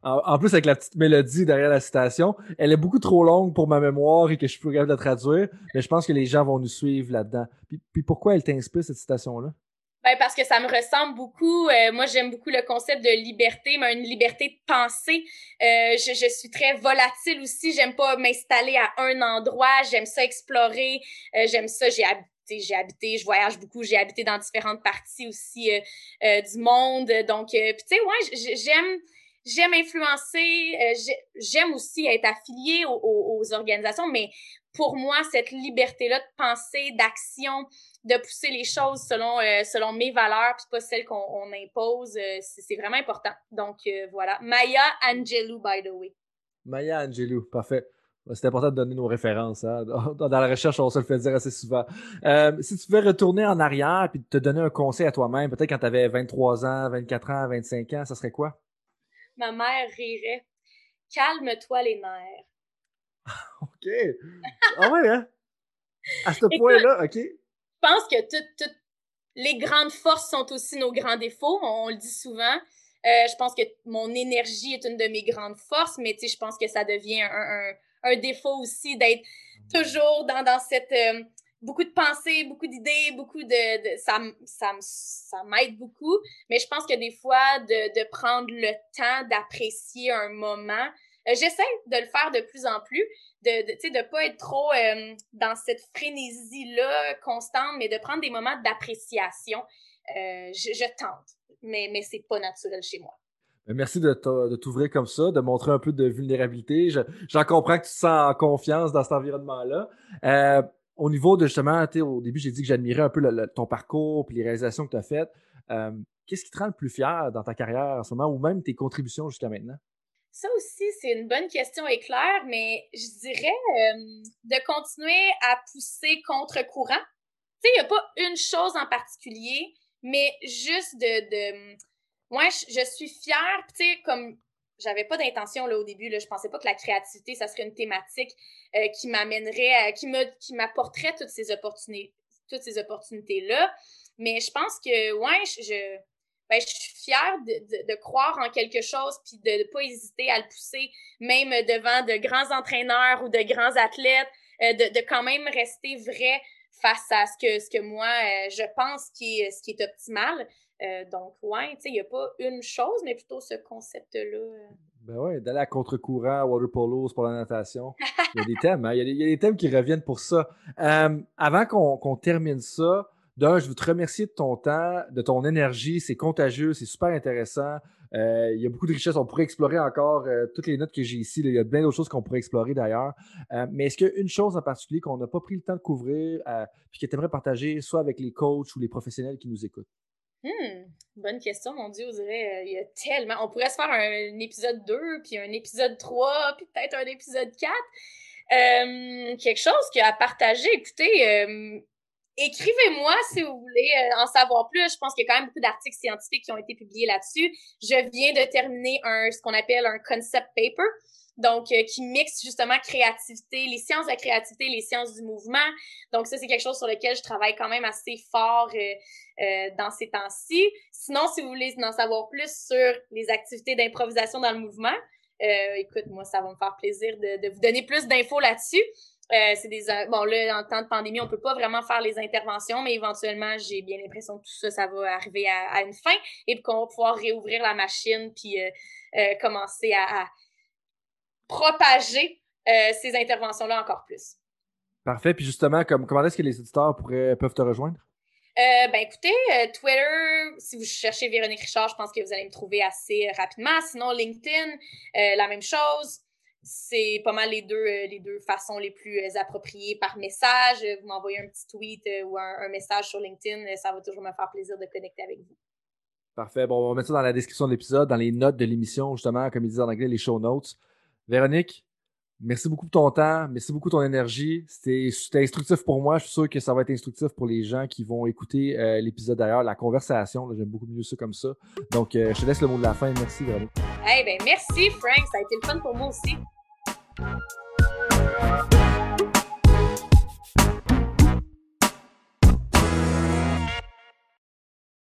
En, plus, avec la petite mélodie derrière la citation, elle est beaucoup trop longue pour ma mémoire et que je pourrais la traduire, mais je pense que les gens vont nous suivre là-dedans. Puis, puis pourquoi elle t'inspire, cette citation-là? Ben, parce que ça me ressemble beaucoup. Euh, moi, j'aime beaucoup le concept de liberté, mais une liberté de penser. Euh, je, je, suis très volatile aussi. J'aime pas m'installer à un endroit. J'aime ça explorer. Euh, j'aime ça. J'ai habité, j'ai habité, je voyage beaucoup. J'ai habité dans différentes parties aussi du monde. Donc, tu sais, ouais, j'aime j'aime influencer, j'aime aussi être affiliée aux, aux, organisations, mais pour moi, cette liberté-là de penser, d'action, de pousser les choses selon, euh, selon mes valeurs, puis pas celles qu'on impose, euh, c'est vraiment important. Donc euh, voilà. Maya Angelou, by the way. Maya Angelou, parfait. C'est important de donner nos références. Hein. Dans la recherche, on se le fait dire assez souvent. si tu pouvais retourner en arrière et te donner un conseil à toi-même, peut-être quand tu avais 23 ans, 24 ans, 25 ans, ça serait quoi? Ma mère rirait. Calme-toi les nerfs. OK. Ah ouais, hein? À ce point-là, OK. Je pense que toutes les grandes forces sont aussi nos grands défauts. On, le dit souvent. Euh, je pense que mon énergie est une de mes grandes forces, mais je pense que ça devient un, un, défaut aussi d'être toujours dans, dans cette. Euh, beaucoup de pensées, beaucoup d'idées, beaucoup de. de ça ça, ça m'aide beaucoup, mais je pense que des fois, de, de prendre le temps d'apprécier un moment, j'essaie de le faire de plus en plus, de de de pas être trop euh, dans cette frénésie là constante, mais de prendre des moments d'appréciation. Euh, je, tente, mais mais c'est pas naturel chez moi. Ben, merci de t'ouvrir comme ça, de montrer un peu de vulnérabilité. J'en comprends que tu te sens en confiance dans cet environnement-là. au niveau de justement, au début, j'ai dit que j'admirais un peu ton parcours et les réalisations que tu as faites. Qu'est-ce qui te rend le plus fier dans ta carrière en ce moment ou même tes contributions jusqu'à maintenant? Ça aussi, c'est une bonne question éclair, mais je dirais euh, de continuer à pousser contre-courant. Tu sais, il n'y a pas une chose en particulier, mais juste de... de moi, je, suis fière, tu sais, comme j'avais pas d'intention là au début là je pensais pas que la créativité ça serait une thématique euh, qui m'amènerait qui me qui m'apporterait toutes ces opportunités toutes ces opportunités là mais je pense que ouais je ben, je suis fière de, de, croire en quelque chose puis de ne pas hésiter à le pousser, même devant de grands entraîneurs ou de grands athlètes, euh, de, de quand même rester vrai face à ce que, ce que moi, euh, je pense qui est, ce qui est optimal. Euh, donc, ouais, tu sais, il n'y a pas une chose, mais plutôt ce concept-là. Ben ouais, d'aller à contre-courant, water polo, pour la natation. Il y a des thèmes, hein? il, y a des, il, y a des, thèmes qui reviennent pour ça. avant qu'on qu'on termine ça, d'un, je veux te remercier de ton temps, de ton énergie. C'est contagieux, c'est super intéressant. Euh, il y a beaucoup de richesses. On pourrait explorer encore euh, toutes les notes que j'ai ici. Il y a plein d'autres choses qu'on pourrait explorer d'ailleurs. Euh, mais est-ce qu'il y a une chose en particulier qu'on n'a pas pris le temps de couvrir puis que tu aimerais partager soit avec les coachs ou les professionnels qui nous écoutent? Hmm, bonne question, mon Dieu, on dirait, il y a tellement. On pourrait se faire un, épisode 2, puis un épisode 3, puis peut-être un épisode 4. quelque chose qui a partagé, écoutez, Écrivez-moi si vous voulez euh, en savoir plus. Je pense qu'il y a quand même beaucoup d'articles scientifiques qui ont été publiés là-dessus. Je viens de terminer un ce qu'on appelle un concept paper, donc euh, qui mixe justement créativité, les sciences de la créativité, les sciences du mouvement. Donc ça c'est quelque chose sur lequel je travaille quand même assez fort euh, dans ces temps-ci. Sinon, si vous voulez en savoir plus sur les activités d'improvisation dans le mouvement, écoute, moi ça va me faire plaisir de, de vous donner plus d'infos là-dessus. Euh, c'est des bon là en temps de pandémie on peut pas vraiment faire les interventions mais éventuellement j'ai bien l'impression que tout ça ça va arriver à, une fin et qu'on va pouvoir réouvrir la machine puis euh, euh, commencer à, propager ces interventions là encore plus. Parfait puis justement comme comment est-ce que les auditeurs pourraient peuvent te rejoindre? ben écoutez, Twitter, si vous cherchez Véronique Richard, je pense que vous allez me trouver assez rapidement. Sinon, LinkedIn, la même chose c'est pas mal les deux, euh, les deux façons les plus euh, appropriées par message. Vous m'envoyez un petit tweet euh, ou un, message sur LinkedIn, ça va toujours me faire plaisir de connecter avec vous. Parfait. Bon, on va mettre ça dans la description de l'épisode, dans les notes de l'émission, justement, comme ils disent en anglais, les show notes. Véronique, merci beaucoup pour ton temps, merci beaucoup pour ton énergie. C'était instructif pour moi. Je suis sûr que ça va être instructif pour les gens qui vont écouter l'épisode d'ailleurs, la conversation. J'aime beaucoup mieux ça comme ça. Donc, je te laisse le mot de la fin. Merci, Véronique. Eh hey, ben, merci, Frank. Ça a été le fun pour moi aussi. Thank you.